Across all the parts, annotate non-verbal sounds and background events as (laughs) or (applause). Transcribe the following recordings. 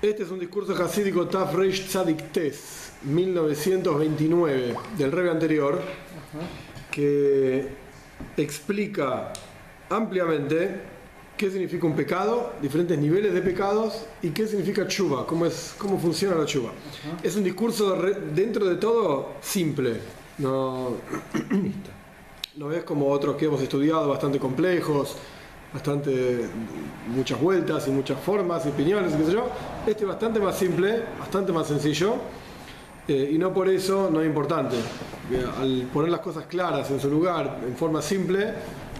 Este es un discurso hasídico Taf Reish Tzadik Tes, 1929, del rebe anterior, que explica ampliamente qué significa un pecado, diferentes niveles de pecados y qué significa chuva, cómo, es, cómo funciona la chuva. Es un discurso re- dentro de todo simple, no, (clears throat) no es como otros que hemos estudiado, bastante complejos, bastante muchas vueltas y muchas formas y opiniones, qué sé yo. Este es bastante más simple, bastante más sencillo. eh, y no por eso no es importante. Porque Al poner las cosas claras en su lugar, en forma simple,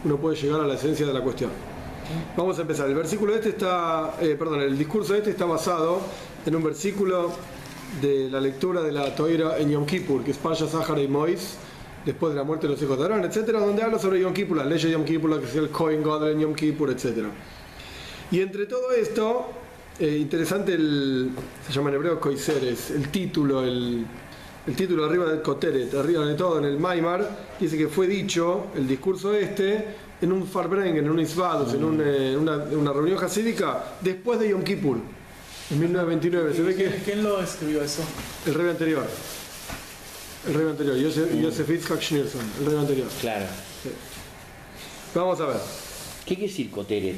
uno puede llegar a la esencia de la cuestión. Vamos a empezar. El versículo este está, eh, perdón, el discurso este está basado en un versículo de la lectura de la Toira en Yom Kippur, que es Pasha Sahara y Mois, después de la muerte de los hijos de Aarón, etcétera, donde habla sobre Yom Kippur, las leyes de Yom Kippur, la que sea el Kohen Gadol en Yom Kippur, etcétera. Y entre todo esto, eh, interesante el, se llama en hebreo Koiseres, el título, el, el título arriba del Koteret, arriba de todo en el Maimar, dice que fue dicho el discurso este en un Farbrengen, en un Isvados, en, un, eh, en una, reunión hasídica después de Yom Kippur, en 1929. Se ve que ¿Quién, quién lo escribió eso? el rey anterior. El rey anterior, Joseph, Joseph Yitzhak Schneerson, el rey anterior. Claro. Vamos a ver. ¿Qué quiere decir Coteret?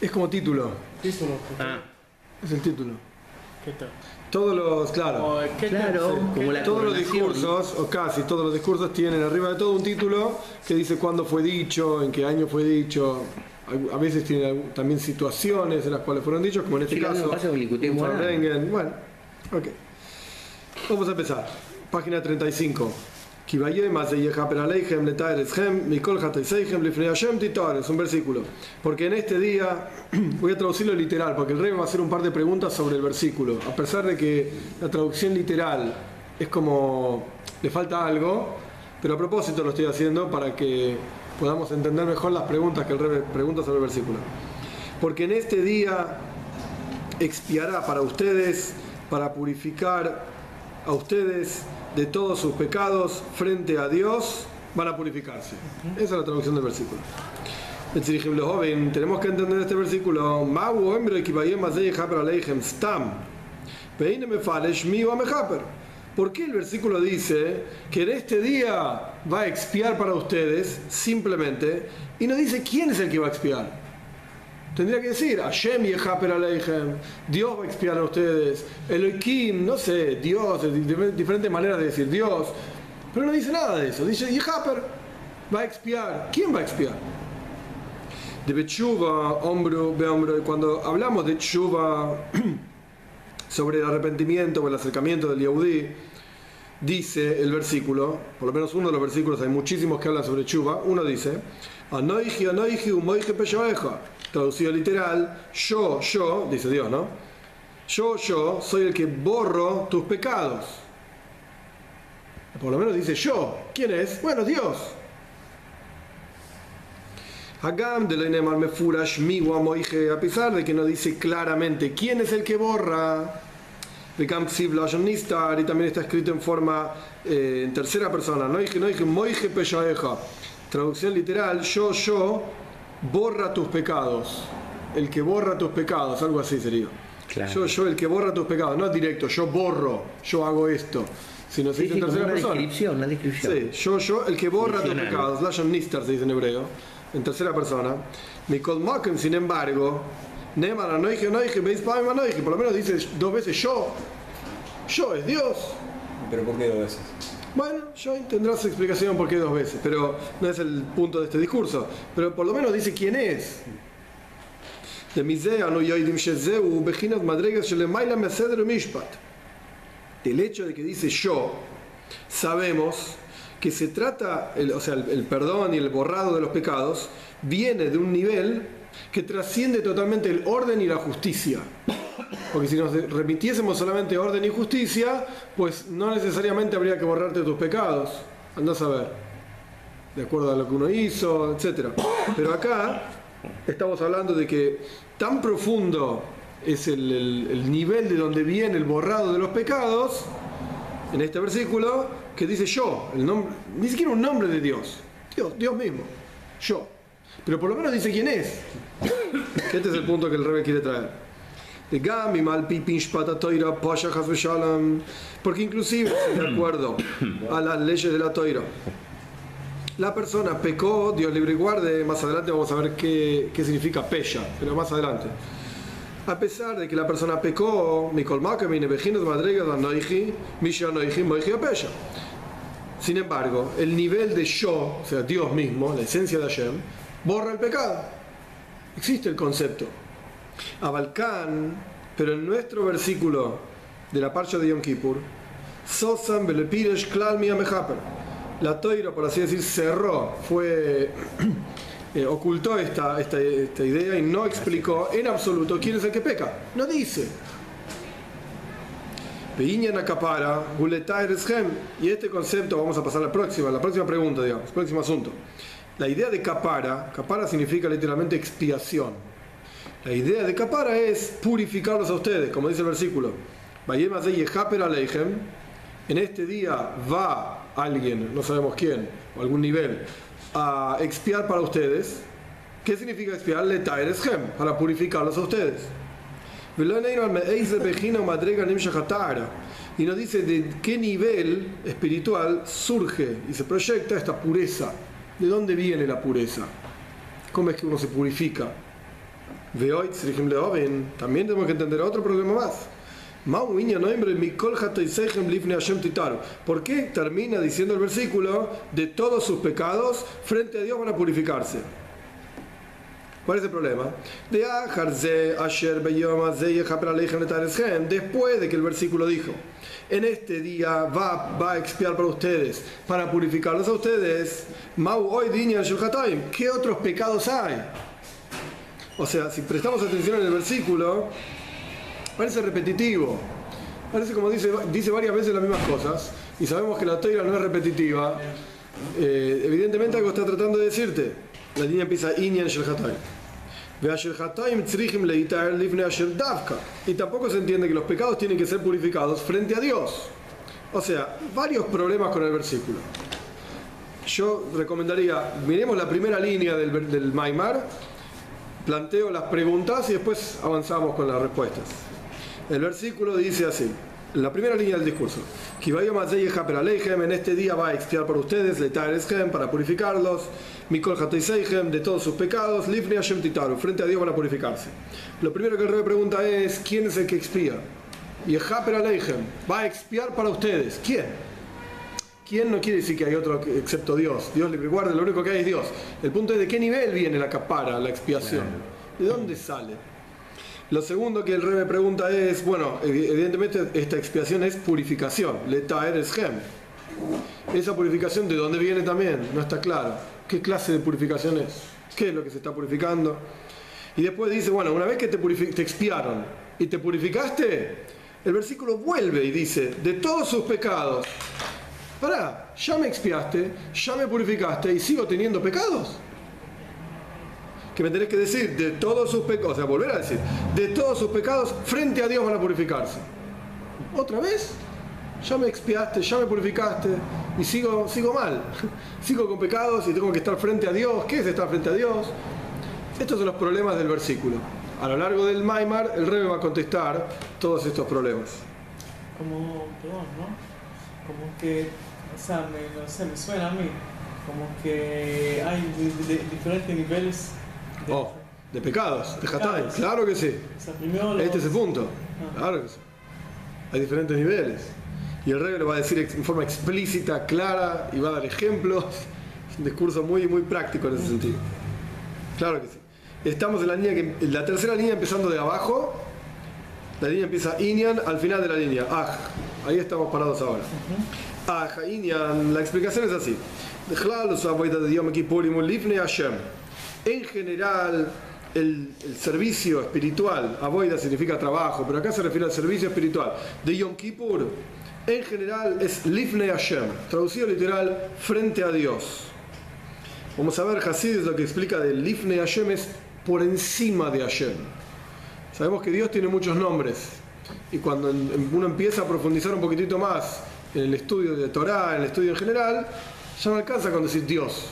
Es como título, Título. Ah, es el título. ¿Qué tal? Todos los, claro, O, ¿qué tal? Claro, Sí. como la todos los discursos, o casi todos los discursos tienen arriba de todo un título que dice cuándo fue dicho, en qué año fue dicho. A veces tiene algún- también situaciones en las cuales fueron dichos, como en este Sí, caso. pasa con. Farbrengen. Bueno, ok. Vamos a empezar página 35. Es un versículo. Porque en este día, (clears throat) voy a traducirlo literal, porque el rey va a hacer un par de preguntas sobre el versículo. A pesar de que la traducción literal es como le falta algo, pero a propósito lo estoy haciendo para que podamos entender mejor las preguntas que el rey pregunta sobre el versículo. Porque en este día expiará para ustedes, para purificar a ustedes de todos sus pecados frente a Dios, van a purificarse. Esa es la traducción del versículo. Betzirichem lehoven, Tenemos que entender este versículo. ¿Por qué el versículo dice que en este día va a expiar para ustedes simplemente y no dice quién es el que va a expiar? Tendría que decir, Hashem yechaper aleichem, Dios va a expiar a ustedes, Elohim, no sé, Dios, diferentes maneras de decir Dios, pero no dice nada de eso, dice yechaper, va a expiar. ¿Quién va a expiar? De Bechuva, hombro, be hombro, cuando hablamos de Chuva (clears throat) sobre el arrepentimiento o el acercamiento del Yehudí, dice el versículo, por lo menos uno de los versículos, hay muchísimos que hablan sobre Chuba, uno dice, Anoiji, anoiji, umoije peshoeja, traducido literal, yo, yo, dice Dios, ¿no? Yo, yo, soy el que borro tus pecados. Por lo menos dice yo. ¿Quién es? Bueno, Dios. Hagam de Mefurash Miwa Moije, a pesar de que no dice claramente quién es el que borra, de y también está escrito en forma eh, en tercera persona, no dije, no dije Moije Peshaeja, traducción literal, yo, yo, borra tus pecados, el que borra tus pecados, algo así sería. Claro. Yo, yo, el que borra tus pecados, no es directo, yo borro, yo hago esto, sino se Sí, dice sí, en tercera una persona. descripción, una descripción. Sí, yo, yo, el que borra tus pecados, Lashon Nistar se dice en hebreo, en tercera persona. Mikol Mokem, sin embargo, Neman Anoige, Anoige, Beis Paim Anoige, por lo menos dice dos veces yo. Yo es Dios. ¿Pero por qué dos veces? Bueno, yo tendrá explicación por qué dos veces, pero no es el punto de este discurso. Pero por lo menos dice quién es. Del hecho de que dice yo, sabemos que se trata, o sea, el perdón y el borrado de los pecados viene de un nivel que trasciende totalmente el orden y la justicia. Porque si nos remitiésemos solamente orden y justicia, pues no necesariamente habría que borrarte tus pecados. Andás a ver. De acuerdo a lo que uno hizo, etc. Pero acá estamos hablando de que tan profundo es el, el- el nivel de donde viene el borrado de los pecados, en este versículo, que dice yo, el nombre, ni siquiera un nombre de Dios. Dios, Dios mismo. Yo. Pero por lo menos dice quién es. Este es el punto que el rey quiere traer. porque inclusive, de acuerdo a las leyes de la Toira, la persona pecó, Dios libre y guarde, más adelante vamos a ver qué, qué significa Pesha, pero más adelante. A pesar de que la persona pecó. Sin embargo, el nivel de yo, o sea, Dios mismo, la esencia de Hashem, borra el pecado. Existe el concepto. Abalcán, pero en nuestro versículo de la parcha de Yom Kippur, Sosan Belepiresh. La toira, por así decir, cerró, fue, (clears throat) eh, ocultó esta idea y no explicó en absoluto quién es el que peca. No dice. Y este concepto vamos a pasar a la próxima, la próxima pregunta, digamos, próximo asunto. La idea de capara, capara significa literalmente expiación. La idea de capara es purificarlos a ustedes, como dice el versículo. En este día va alguien, no sabemos quién, o algún nivel, a expiar para ustedes. ¿Qué significa expiar? para purificarlos a ustedes. Y nos dice de qué nivel espiritual surge y se proyecta esta pureza. ¿De dónde viene la pureza? ¿Cómo es que uno se purifica? También tenemos que entender otro problema más. ¿Por qué termina diciendo el versículo de todos sus pecados frente a Dios van a purificarse? ¿Cuál es el problema? Después de que el versículo dijo, en este día va, va a expiar para ustedes, para purificarlos a ustedes, ¿qué otros pecados hay? O sea, si prestamos atención en el versículo, parece repetitivo. Parece como dice, dice varias veces las mismas cosas, y sabemos que la toira no es repetitiva. Eh, evidentemente algo está tratando de decirte. La línea empieza Inyan Shel y tampoco se entiende que los pecados tienen que ser purificados frente a Dios. O sea, varios problemas con el versículo. Yo recomendaría, miremos la primera línea del, del Maimar, planteo las preguntas y después avanzamos con las respuestas. El versículo dice así, la primera línea del discurso, en este día va a expiar por ustedes, para purificarlos, Mikol de todos sus pecados, Lifni Hashem Titaru, frente a Dios van a purificarse. Lo primero que el rey pregunta es: ¿quién es el que expía? Y Haper Aleichem va a expiar para ustedes. ¿Quién? ¿Quién no quiere decir que hay otro excepto Dios? Dios le recuerda, lo único que hay es Dios. El punto es de qué nivel viene la capara, la expiación. ¿De dónde sale? Lo segundo que el rey pregunta es, bueno, evidentemente esta expiación es purificación, letaer es gem. Esa purificación de dónde viene también, no está claro. ¿Qué clase de purificación es? ¿Qué es lo que se está purificando? Y después dice, bueno, una vez que te, te expiaron y te purificaste, el versículo vuelve y dice, de todos sus pecados, pará, ya me expiaste, ya me purificaste y sigo teniendo pecados. Que me tenés que decir, de todos sus pecados, o sea, volver a decir, de todos sus pecados, frente a Dios van a purificarse. ¿Otra vez? ya me expiaste, ya me purificaste y sigo, sigo mal, (laughs) sigo con pecados y tengo que estar frente a Dios. ¿Qué es estar frente a Dios? Estos son los problemas del versículo. A lo largo del Maimar, el rey va a contestar todos estos problemas. Como, perdón, ¿no? Como que, o sea, me, no sé, me suena a mí, como que hay diferentes niveles oh, de pecados, de Hatay, claro que sí. Este es el punto, ah. claro que sí. Hay diferentes niveles. Y el rey lo va a decir en forma explícita, clara, y va a dar ejemplos. Es un discurso muy, muy práctico en ese sentido. Claro que sí. Estamos en la línea que, la tercera línea empezando de abajo. La línea empieza Inyan al final de la línea. Ah, ahí estamos parados ahora. Ah, Inyan, la explicación es así. En general, el, servicio espiritual, Avoida significa trabajo, pero acá se refiere al servicio espiritual de Yom Kippur en general es Lifnei Hashem, traducido literal, frente a Dios. Vamos a ver, Hasid lo que explica de Lifnei Hashem es por encima de Hashem. Sabemos que Dios tiene muchos nombres y cuando uno empieza a profundizar un poquitito más en el estudio de Torah, en el estudio en general, ya no alcanza con decir Dios.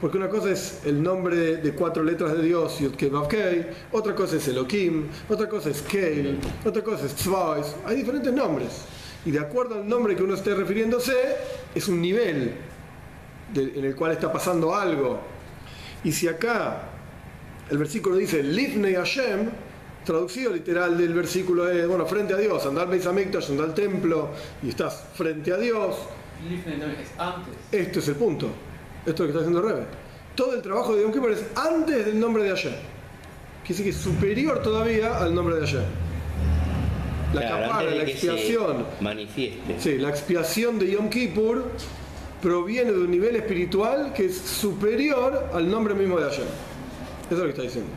Porque una cosa es el nombre de cuatro letras de Dios, Yud Kei Vav Kei, otra cosa es Elohim, otra cosa es Keil, otra cosa es Tzvais. Hay diferentes nombres. Y de acuerdo al nombre que uno esté refiriéndose, es un nivel de- en el cual está pasando algo. Y si acá el versículo dice Livnei Hashem, traducido literal del versículo es, bueno, frente a Dios, andar al Beis Hamikdash, andar al templo y estás frente a Dios, Lifnei no, es antes. esto es el punto. Esto que está haciendo Rebe. Todo el trabajo de Yom Kippur es antes del nombre de Hashem. Quiere decir que es superior todavía al nombre de Hashem. La Claro, capara, la expiación. manifieste. Sí, la expiación de Yom Kippur proviene de un nivel espiritual que es superior al nombre mismo de Hashem. Eso es lo que está diciendo.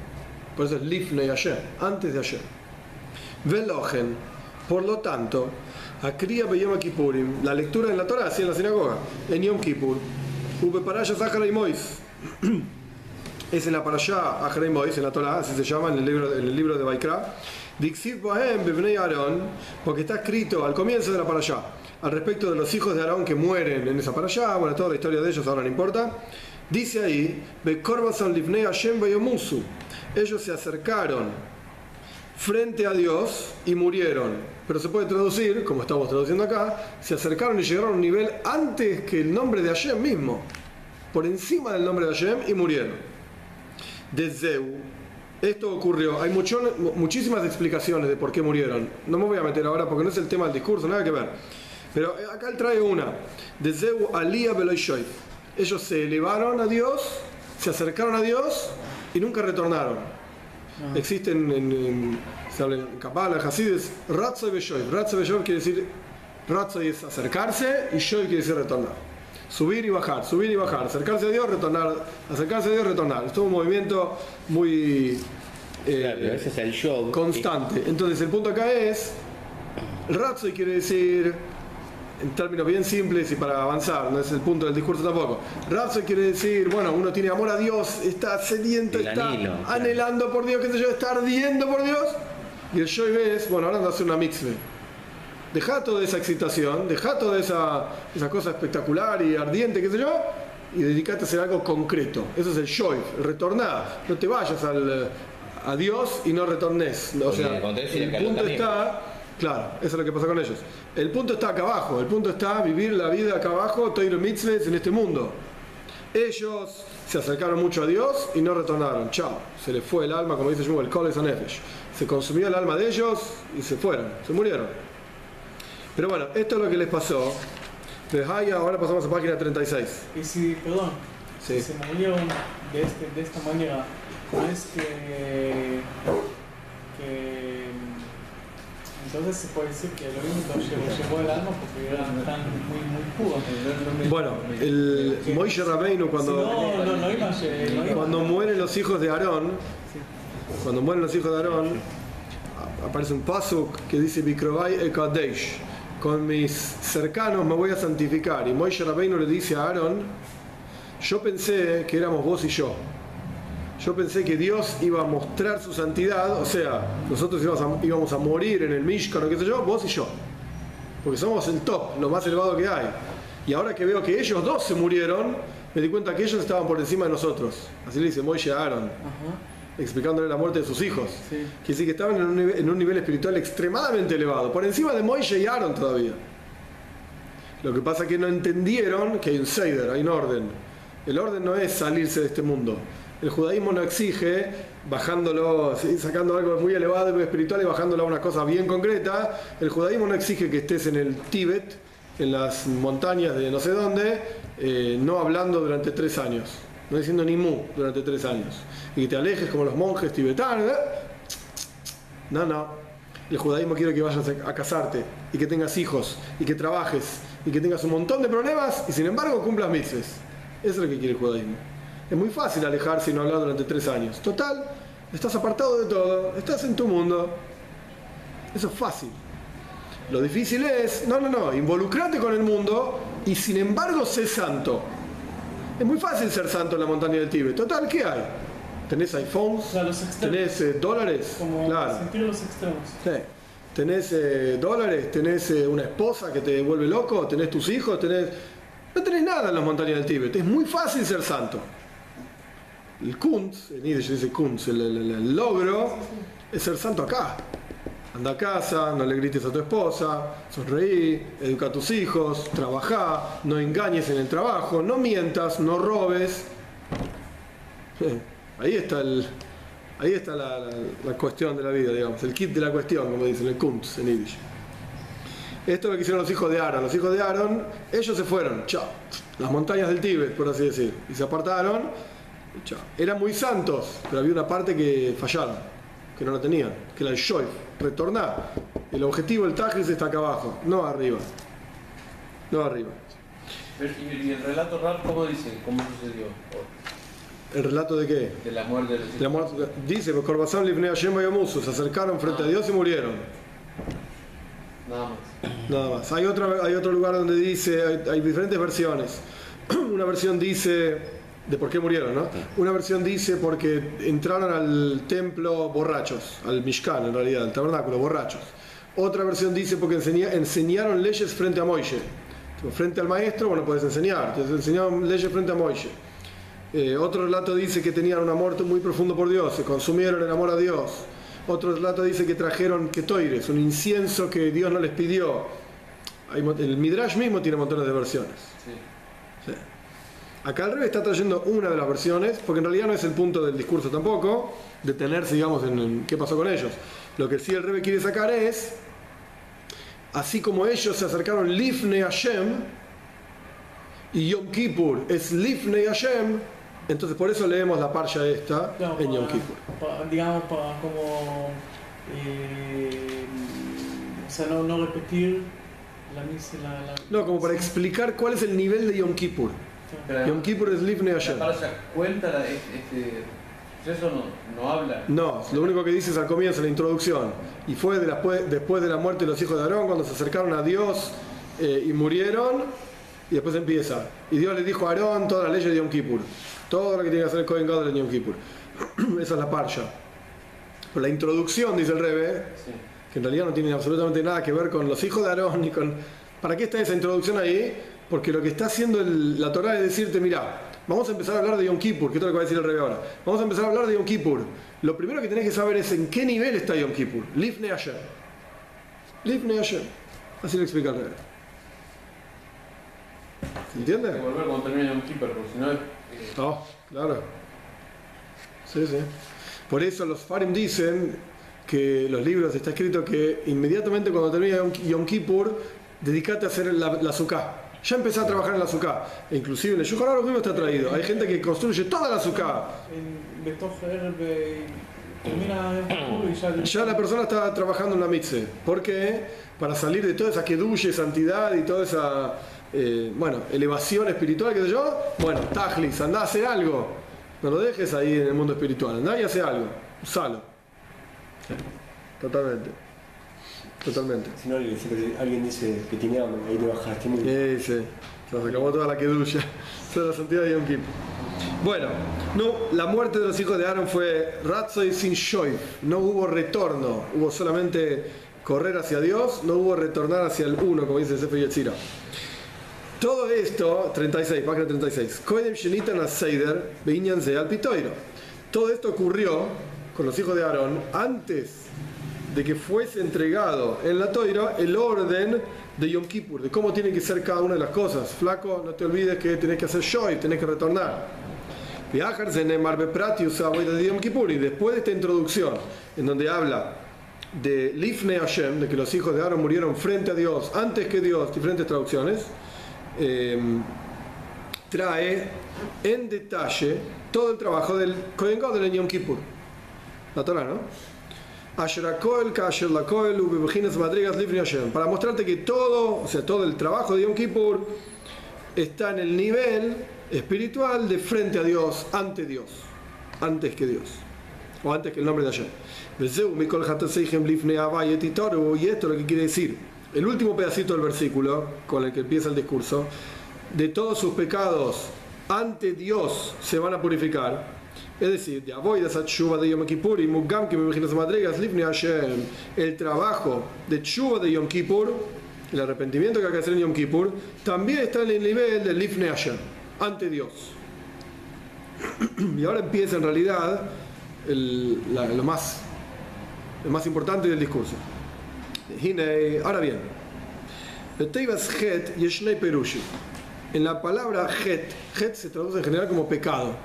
Por eso es Lifnei Hashem, antes de Hashem. Velogen, por lo tanto, Akriya Beyom Kippurim, la lectura en la Torah, así en la sinagoga, en Yom Kippur, Ube Parasha Zahara Mois. (clears throat) Es en la Parashá Achra y Mois, en la Torah, así se llama en el libro, en el libro de Baikra. Dixit Bohem Bebnei Aarón, porque está escrito al comienzo de la Parashá, al respecto de los hijos de Aarón que mueren en esa Parashá, bueno, toda la historia de ellos ahora no importa. Dice ahí, Bekorbasan Livnei Hashem Bayomusu. Ellos se acercaron frente a Dios y murieron. Pero se puede traducir, como estamos traduciendo acá, se acercaron y llegaron a un nivel antes que el nombre de Hashem mismo, por encima del nombre de Hashem y murieron. De Zeu, esto ocurrió, hay mucho- muchísimas explicaciones de por qué murieron. No me voy a meter ahora porque no es el tema del discurso, nada que ver. Pero eh, acá él trae una. De Zeu Aliyah Beloishoy. Ellos se elevaron a Dios, se acercaron a Dios y nunca retornaron. Existen en, en- se habla en Kabbalah, en Hasides, Ratzo y Beshoy. Ratzo y Beshoy quiere decir, Ratzo es acercarse y Shoy quiere decir retornar. Subir y bajar, subir y bajar, acercarse a Dios, retornar, acercarse a Dios, retornar. Es todo un movimiento muy eh, Claro, pero ese es el show. constante. Entonces el punto acá es, Ratzo quiere decir, en términos bien simples y para avanzar, no es el punto del discurso tampoco. Ratzo quiere decir, bueno, uno tiene amor a Dios, está sediento, El está anhelo, claro. anhelando por Dios, qué sé yo, está ardiendo por Dios. Y el Shoy es, bueno, ahora anda a hacer una mitzvah. Deja toda esa excitación, deja toda esa, esa cosa espectacular y ardiente, qué sé yo, y dedicate a hacer algo concreto. Eso es el Shoy, el retornar. No te vayas al, a Dios y no retornes. O sea, el punto está, claro, eso es lo que pasa con ellos. El punto está acá abajo, el punto está vivir la vida acá abajo, Toiro Mitzvahs en este mundo. Ellos se acercaron mucho a Dios y no retornaron. Chao. Se les fue el alma, como dice Shmuel, Koles Nefesh. Se consumió el alma de ellos y se fueron, se murieron. Pero bueno, esto es lo que les pasó. De Haya, ahora pasamos a página 36. Y si, perdón, Sí. si se murieron de, este, de esta manera, no es que, que entonces se puede decir que lo único llevó, el alma porque eran tan muy, muy puros. Bueno, el Moishe Rabbeinu cuando, cuando mueren los hijos de Aarón, cuando mueren los hijos de Aarón, aparece un pasuk que dice Bikrovai Ekadesh. Con mis cercanos me voy a santificar. Y Moishe Rabbeinu le dice a Aarón, yo pensé que éramos vos y yo. Yo pensé que Dios iba a mostrar su santidad, o sea, nosotros íbamos a, morir en el Mishkan o qué sé yo, vos y yo. Porque somos el top, lo más elevado que hay. Y ahora que veo que ellos dos se murieron, me di cuenta que ellos estaban por encima de nosotros. Así le dice Moishe a Aaron, Ajá, explicándole la muerte de sus hijos. sí. Quiere decir que estaban en un, nivel, en un nivel espiritual extremadamente elevado, por encima de Moishe y Aaron todavía. Lo que pasa es que no entendieron que hay un Seider, hay un orden. El orden no es salirse de este mundo. El judaísmo no exige, bajándolo, sacando algo muy elevado y muy espiritual y bajándolo a una cosa bien concreta. El judaísmo no exige que estés en el Tíbet, en las montañas de no sé dónde, eh, no hablando durante tres años, no diciendo ni mu durante tres años. Y que te alejes como los monjes tibetanos. ¿eh? No, no. El judaísmo quiere que vayas a casarte y que tengas hijos y que trabajes y que tengas un montón de problemas y sin embargo cumplas mitzvahs. Eso es lo que quiere el judaísmo. Es muy fácil alejarse y no hablar durante tres años. Total, estás apartado de todo, estás en tu mundo. Eso es fácil. Lo difícil es, no, no, no, involucrate con el mundo y sin embargo sé santo. Es muy fácil ser santo en la montaña del Tíbet. Total, ¿qué hay? ¿Tenés iPhones? O sea, los. ¿Tenés eh, dólares? Como claro. los extremos. Sí. Tenés eh, dólares, tenés eh, una esposa que te vuelve loco, tenés tus hijos, tenés... No tenés nada en las montañas del Tíbet. Es muy fácil ser santo. El kunz, en Yiddish dice kunz, el, el- el- el logro, es ser santo acá. Anda a casa, no le grites a tu esposa, sonreí, educa a tus hijos, trabaja, no engañes en el trabajo, no mientas, no robes. Ahí está el, ahí está la, la- la cuestión de la vida, digamos, el kit de la cuestión, como dicen, el kunz en Yiddish. Esto es lo que hicieron los hijos de Aaron. Los hijos de Aaron, ellos se fueron, chao, las montañas del Tíbet, por así decir, y se apartaron, Eran muy santos, pero había una parte que fallaron, que no la tenían, que era el shoif, retornar. El objetivo del Tajris está acá abajo, no arriba. No arriba. Pero, ¿Y, el relato rap cómo dice? ¿Cómo sucedió? ¿El relato de qué? De la muerte de los La muerte- dice, Corbazán Lifnei Hashem se acercaron frente a Dios y murieron. Nada más. Nada más. Hay, otra, hay otro lugar donde dice, hay, hay diferentes versiones. (clears throat) Una versión dice de por qué murieron, ¿no? Una versión dice porque entraron al templo borrachos, al Mishkan en realidad, al tabernáculo, borrachos. Otra versión dice porque enseña- enseñaron leyes frente a Moishe. Frente al maestro, bueno, puedes enseñar. Entonces enseñaron leyes frente a Moishe. Eh, otro relato dice que tenían un amor muy profundo por Dios, se consumieron el amor a Dios. Otro relato dice que trajeron ketoires, un incienso que Dios no les pidió. Hay el Midrash mismo tiene montones de versiones. Sí. Sí. Acá el rey está trayendo una de las versiones, porque en realidad no es el punto del discurso tampoco, detenerse, digamos, en, en qué pasó con ellos. Lo que sí el rey quiere sacar es, así como ellos se acercaron Lifnei Hashem, y Yom Kippur es Lifnei Hashem, entonces por eso leemos la parsha esta en Yom Kippur. para- digamos, para como. eh, o sea, no, no repetir la misa. La, la- No, como para explicar cuál es el nivel de Yom Kippur. Pero Yom Kippur es Lifnei la Hashem. cuenta la, este, eso no, no habla. No, lo único que dice es al comienzo, la introducción. Y fue de la- después de la muerte de los hijos de Aarón, cuando se acercaron a Dios eh, y murieron, y después empieza. Y Dios le dijo a Aarón todas las leyes de Yom Kippur. Todo lo que tiene que hacer el Kohen Gadol en Yom Kippur. (clears throat) Esa es la parsha. Pero la introducción, dice el Rebe, Sí. que en realidad no tiene absolutamente nada que ver con los hijos de Aarón ni con... ¿Para qué está esa introducción ahí? Porque lo que está haciendo el- la Torah es decirte, mira, vamos a empezar a hablar de Yom Kippur, que es lo que va a decir el rey ahora. Vamos a empezar a hablar de Yom Kippur. Lo primero que tenés que saber es en qué nivel está Yom Kippur. Lifnei Hashem. Lifnei Hashem. Así lo explica el rey. ¿Se Hay que entiende? volver cuando termine un keeper, porque si no eh, Oh, claro. Sí, sí. Por eso los Farim dicen que los libros está escrito que inmediatamente cuando termina Yom- Yom Kippur, dedicate a hacer la, la sukkah. Ya empecé a trabajar en la azúcar. E inclusive en el Yujar mismo está traído. Hay gente que construye toda la azúcar. Ya la persona está trabajando en la mitze. ¿Por qué? Para salir de toda esa quedulle, santidad y toda esa eh, bueno, elevación espiritual, qué sé yo. Bueno, Tajlis, andá a hacer algo. No lo dejes ahí en el mundo espiritual. Andá y hace algo. Usalo. Totalmente. Totalmente. Si no, alguien dice que tiene hambre, ahí te bajaste muy bien. Sí, sí. Se acabó toda la keduya. (laughs) Toda la santidad de Yom Kippur. Bueno, no, la muerte de los hijos de Aaron fue Ratzoy sin Shoy. No hubo retorno. Hubo solamente correr hacia Dios. No hubo retornar hacia el uno, como dice Sefer Yetzira. Todo esto, 36, página 36. Koedem Shenitan Aseider, Beinyan al Pitoiro. Todo esto ocurrió con los hijos de Aarón antes de que fuese entregado en la toira el orden de Yom Kippur, de cómo tiene que ser cada una de las cosas. Flaco, no te olvides que tenés que hacer shoy, tenés que retornar. Y después de esta introducción, en donde habla de Lifnei Hashem, de que los hijos de Aaron murieron frente a Dios, antes que Dios, diferentes traducciones, eh, trae en detalle todo el trabajo del Kohen Gadol en Yom Kippur. La Torah, ¿no? Para mostrarte que todo, o sea, todo el trabajo de Yom Kippur está en el nivel espiritual de frente a Dios, ante Dios, antes que Dios, o antes que el nombre de Hashem. Y esto es lo que quiere decir, el último pedacito del versículo con el que empieza el discurso, de todos sus pecados ante Dios se van a purificar. Es decir, de avoidas a tshuva de Yom Kippur y mugam que me imaginas madrigas lifnei Hashem, el trabajo de tshuva de Yom Kippur, el arrepentimiento que hay que hacer en Yom Kippur, también está en el nivel del lifnei Hashem, ante Dios. (clears throat) Y ahora empieza en realidad el- la- lo, más, lo más importante del discurso. Ahora bien. En la palabra het, het se traduce en general como pecado.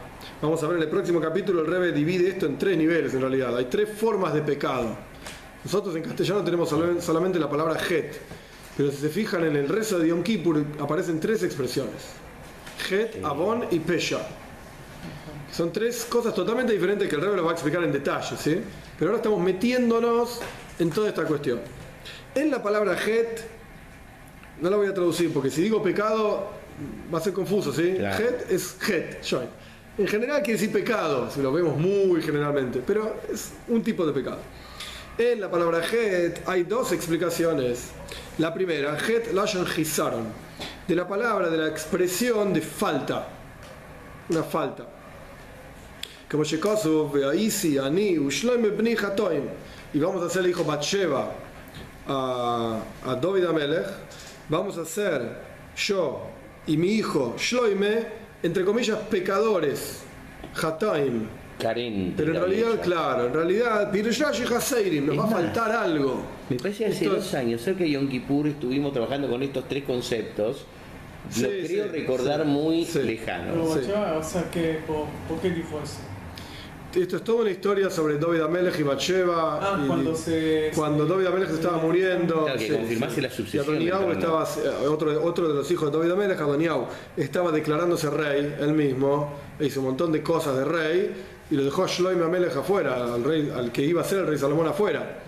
Vamos a ver en el próximo capítulo, el Rebbe divide esto en tres niveles en realidad. Hay tres formas de pecado. Nosotros en castellano tenemos solamente la palabra het, pero si se fijan en el rezo de Yom Kippur aparecen tres expresiones. Het, Avon y Pesha. Son tres cosas totalmente diferentes que el Rebbe lo va a explicar en detalle, ¿sí? Pero ahora estamos metiéndonos en toda esta cuestión. En la palabra het, no la voy a traducir porque si digo pecado va a ser confuso, ¿sí? Claro. Het es het, join. En general quiere decir pecado, si lo vemos muy generalmente, pero es un tipo de pecado. En la palabra het hay dos explicaciones. La primera, het lashon hisaron, de la palabra, de la expresión de falta, una falta. Y vamos a hacer el hijo Batsheva a, a David Amelech. Vamos a hacer yo y mi hijo Shloime, entre comillas, pecadores. Hataim. Carente. Pero en realidad, belleza. claro, en realidad, Pirushash y Haseirim, nos Es va a faltar algo. Me parece que hace Esto- dos años, cerca de Yom Kippur, estuvimos trabajando con estos tres conceptos. Sí, Lo creo sí, recordar sí, muy sí. lejano. Pero, o sea, que, ¿por, por qué dijo eso? Esto es toda una historia sobre David Amelech y Batsheva. Ah, y- cuando se... Cuando se- David Amelech estaba muriendo. Claro, que sí, confirmase la sucesión Y Adoniau estaba, eh, otro, otro de los hijos de David Amelech, Adoniau, estaba declarándose rey, él mismo, e hizo un montón de cosas de rey, y lo dejó a Shloim Amelech afuera, al, rey, al que iba a ser el rey Salomón afuera.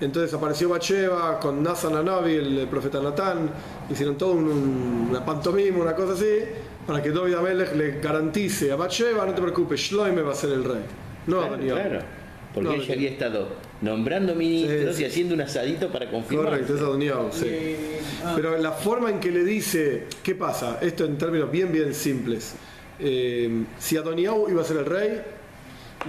Entonces apareció Bacheva con Nathan Anavi, el, el profeta Natán, hicieron todo un- un- una pantomima, una cosa así, para que David Amelech le garantice a Bacheva, no te preocupes, Shloime va a ser el rey. No Claro, Adoniau. claro. Porque No, no. había estado nombrando ministros Sí, sí. y haciendo un asadito para confirmar. Correcto, es Adoniau, sí. ah, Pero la forma en que le dice, ¿qué pasa? Esto en términos bien, bien simples. Eh, si Adoniau iba a ser el rey,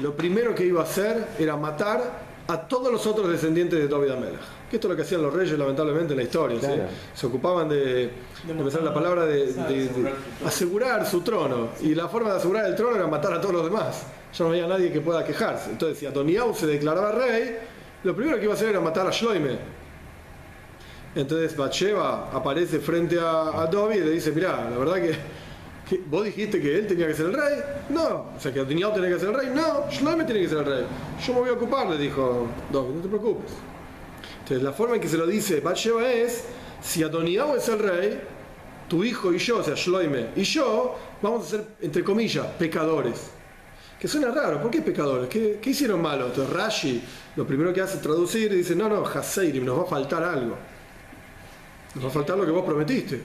lo primero que iba a hacer era matar a todos los otros descendientes de David Amelech. Que esto es lo que hacían los reyes, lamentablemente, en la historia. ¿sí? Se ocupaban de, de empezar la palabra de, de- de asegurar su trono. Y la forma de asegurar el trono era matar a todos los demás. Ya no había nadie que pueda quejarse. Entonces, si Adoniau se declaraba rey, lo primero que iba a hacer era matar a Shloime. Entonces Bacheva aparece frente a, a David y le dice, mirá, la verdad que, que vos dijiste que él tenía que ser el rey. No, o sea que Adoniau tenía que ser el rey. No, Shloime tiene que ser el rey. Yo me voy a ocupar, le dijo David, no te preocupes. Entonces la forma en que se lo dice Bacheva es, si Adoniau es el rey, tu hijo y yo, o sea, Shloime y yo, vamos a ser, entre comillas, pecadores. Que suena raro, ¿por qué pecadores? ¿Qué, qué hicieron malo? Entonces Rashi lo primero que hace es traducir y dice, no, no, Haseirim, nos va a faltar algo. Nos va a faltar lo que vos prometiste.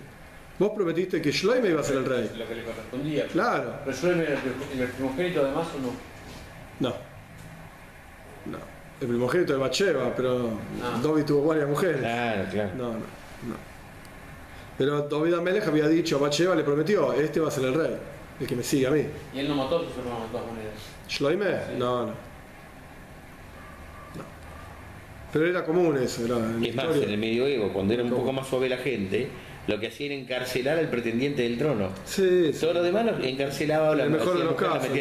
Vos prometiste que Shloime iba a ser el rey. Lo que le correspondía. Claro. Pero yo era el, el primogénito además o no. No. No. El primogénito de Bacheva, pero Ah. David tuvo varias mujeres. Claro, claro. No, no, no. Pero David Amelech había dicho, Bacheva le prometió, este va a ser el rey, el que me sigue a mí. Y él no mató a sus hermanos de todas maneras. ¿Shloime? No, no. No. Pero era común eso, era en Es más, en el medioevo, cuando era un poco más suave la gente, lo que hacía era encarcelar al pretendiente del trono. Sí, sí. Todo lo demás encarcelaba, En la el mejor de los casos, lo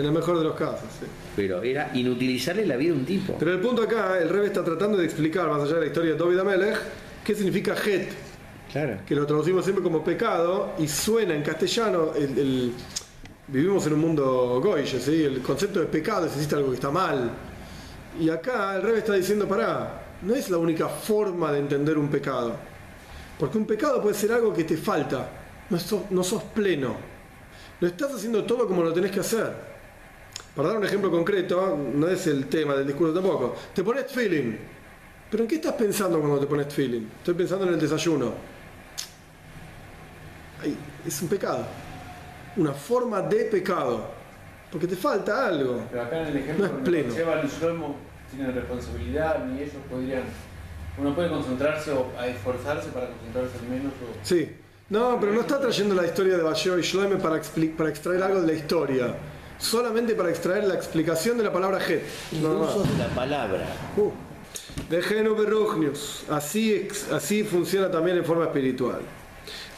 en el mejor de los casos, sí. pero era inutilizarle la vida a un tipo. Pero el punto acá, el Rebe está tratando de explicar, más allá de la historia de David Amelech, qué significa het, Claro. que lo traducimos siempre como pecado, y suena en castellano, el, el- vivimos en un mundo goye, ¿sí? el concepto de pecado es existe algo que está mal. Y acá el Rebe está diciendo, pará, no es la única forma de entender un pecado. Porque un pecado puede ser algo que te falta, no sos, no sos pleno, no estás haciendo todo como lo tenés que hacer. Para dar un ejemplo concreto, no es el tema del discurso tampoco. Te pones feeling. ¿Pero en qué estás pensando cuando te pones feeling? Estoy pensando en el desayuno. Ay, es un pecado. Una forma de pecado. Porque te falta algo. Pero acá en el ejemplo, No es pleno. Y Shlomo tienen responsabilidad, ni ellos podrían. Uno puede concentrarse o a esforzarse para concentrarse al menos. O... Sí. No, pero no está trayendo la historia de Basheo y Shloime para, para extraer algo de la historia. Solamente para extraer la explicación de la palabra het. Más. usos de la palabra. Uh. Dejenu berruchnius. Así, ex- así funciona también en forma espiritual.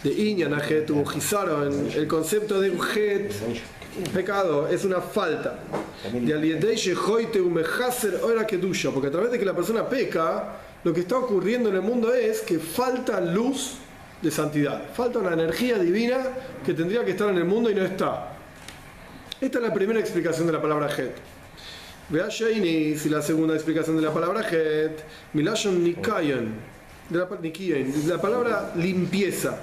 De Inyan Het, el concepto de un Het Pecado es una falta. De aliedei shehoite umehaser ora kedusha, porque a través de que la persona peca, lo que está ocurriendo en el mundo es que falta luz de santidad, falta una energía divina que tendría que estar en el mundo y no está. Esta es la primera explicación de la palabra het. Vea Sheini, si la segunda explicación de la palabra het, milashon nikayon, de la palabra limpieza.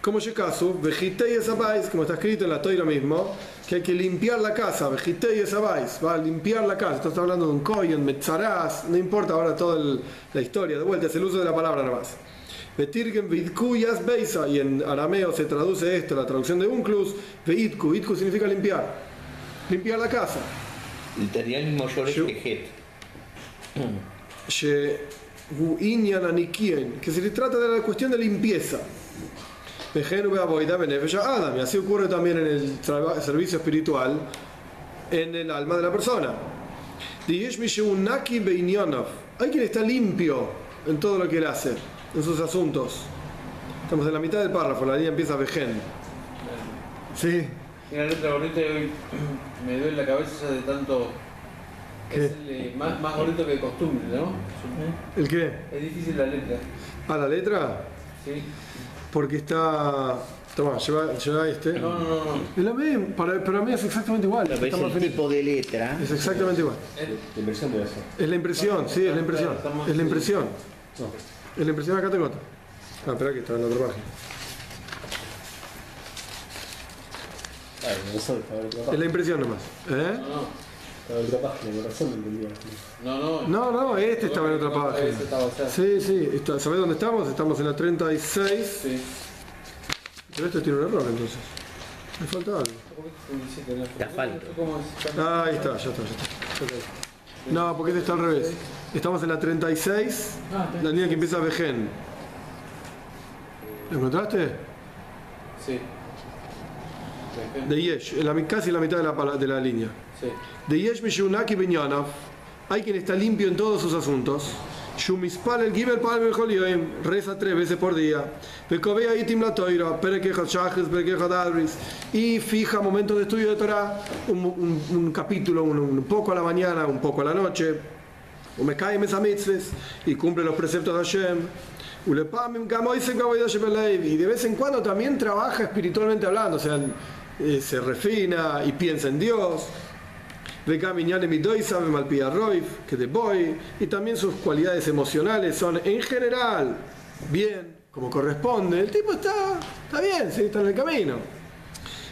Como Yekazu, Vejitei Esabais, como está escrito en la Toira mismo, que hay que limpiar la casa, Vejitei Esabais, va a limpiar la casa. Esto está hablando de un Koyen, Metzaraz, no importa ahora toda la historia, de vuelta, es el uso de la palabra nada más. Betirgen Vidkuyas Beisa, y en arameo se traduce esto, la traducción de un Unclus, Veitku, Itku significa limpiar, limpiar la casa. Italiano que se trata de la cuestión de limpieza. Adam, y así ocurre también en el servicio espiritual, en el alma de la persona. Hay quien está limpio en todo lo que él hace, en sus asuntos. Estamos en la mitad del párrafo, la línea empieza vejen. Sí, una letra bonita y hoy (clears throat) me duele la cabeza de tanto. ¿Qué? Es el, eh, más, más bonito que de costumbre, ¿no? ¿el qué? Es difícil la letra. ¿A la letra? ¿sí? Porque está... Toma, lleva, lleva este. No, no, no. Es la misma, para, para mí es exactamente igual. Pero está es más el finito. tipo de letra. Es exactamente igual. Es- La inversión debe ser. Es la impresión, sí, es la impresión. Es la impresión. Es la impresión acá te conto. Ah, espera que está en la otra página. Otra Es la impresión nomás. ¿Eh? No, Estaba en otra página, con razón no entendía. no, no. No, no, este estaba en otra página. Estaba. Sí, sí. está- ¿Sabés dónde estamos? Estamos en la 36. Sí. Pero esto tiene un error entonces. Me falta algo. Ah, ahí está, ya está, ya está. No, porque este está al revés. Estamos en la 36, Ah, la línea que empieza Vejen. ¿Lo encontraste? Sí. De Yesh, en la, casi en la mitad de la, de la línea. De Yesh Mishunaki Benyanov, hay quien está limpio en todos sus asuntos. Shumispal el Giber Palme Jolioim, reza tres veces por día. Bekovea Itim la Toira, Perekeja Shaches, Perekeja Dadris. Y fija momentos de estudio de Torah, un, un- un capítulo, un, un poco a la mañana, un poco a la noche. Umekai Mesa Mitzvahs, y cumple los preceptos de Hashem. Y de vez en cuando también trabaja espiritualmente hablando, o sea, eh, se refina y piensa en Dios. Que de Boy, y también sus cualidades emocionales son en general bien, como corresponde. El tipo está, está bien, sí, está en el camino.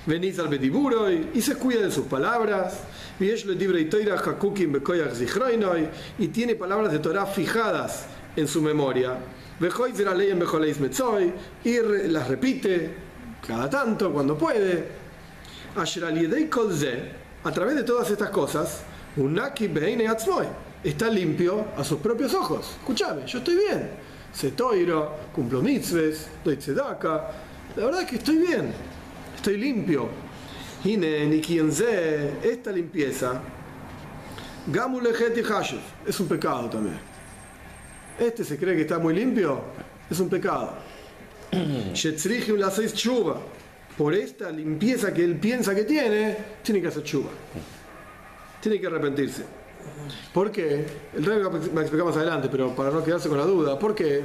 Venís al Betiburoy y se cuida de sus palabras. Y tiene palabras de Torah fijadas en su memoria. Y las repite cada tanto cuando puede. A través de todas estas cosas, unaki beine atzmoy, está limpio a sus propios ojos. Escúchame, yo estoy bien. Setoiro, cumplo mitzves, doy tzedaka. La verdad es que estoy bien, estoy limpio. Hine nikien ze, esta limpieza, gamulejet y hashev, es un pecado también. Este se cree que está muy limpio, es un pecado. (clears throat) Shetzrihim la seis chuva. Por esta limpieza que él piensa que tiene, tiene que hacer chuva. Tiene que arrepentirse. ¿Por qué? El rey va a explicar más adelante, pero para no quedarse con la duda. ¿Por qué?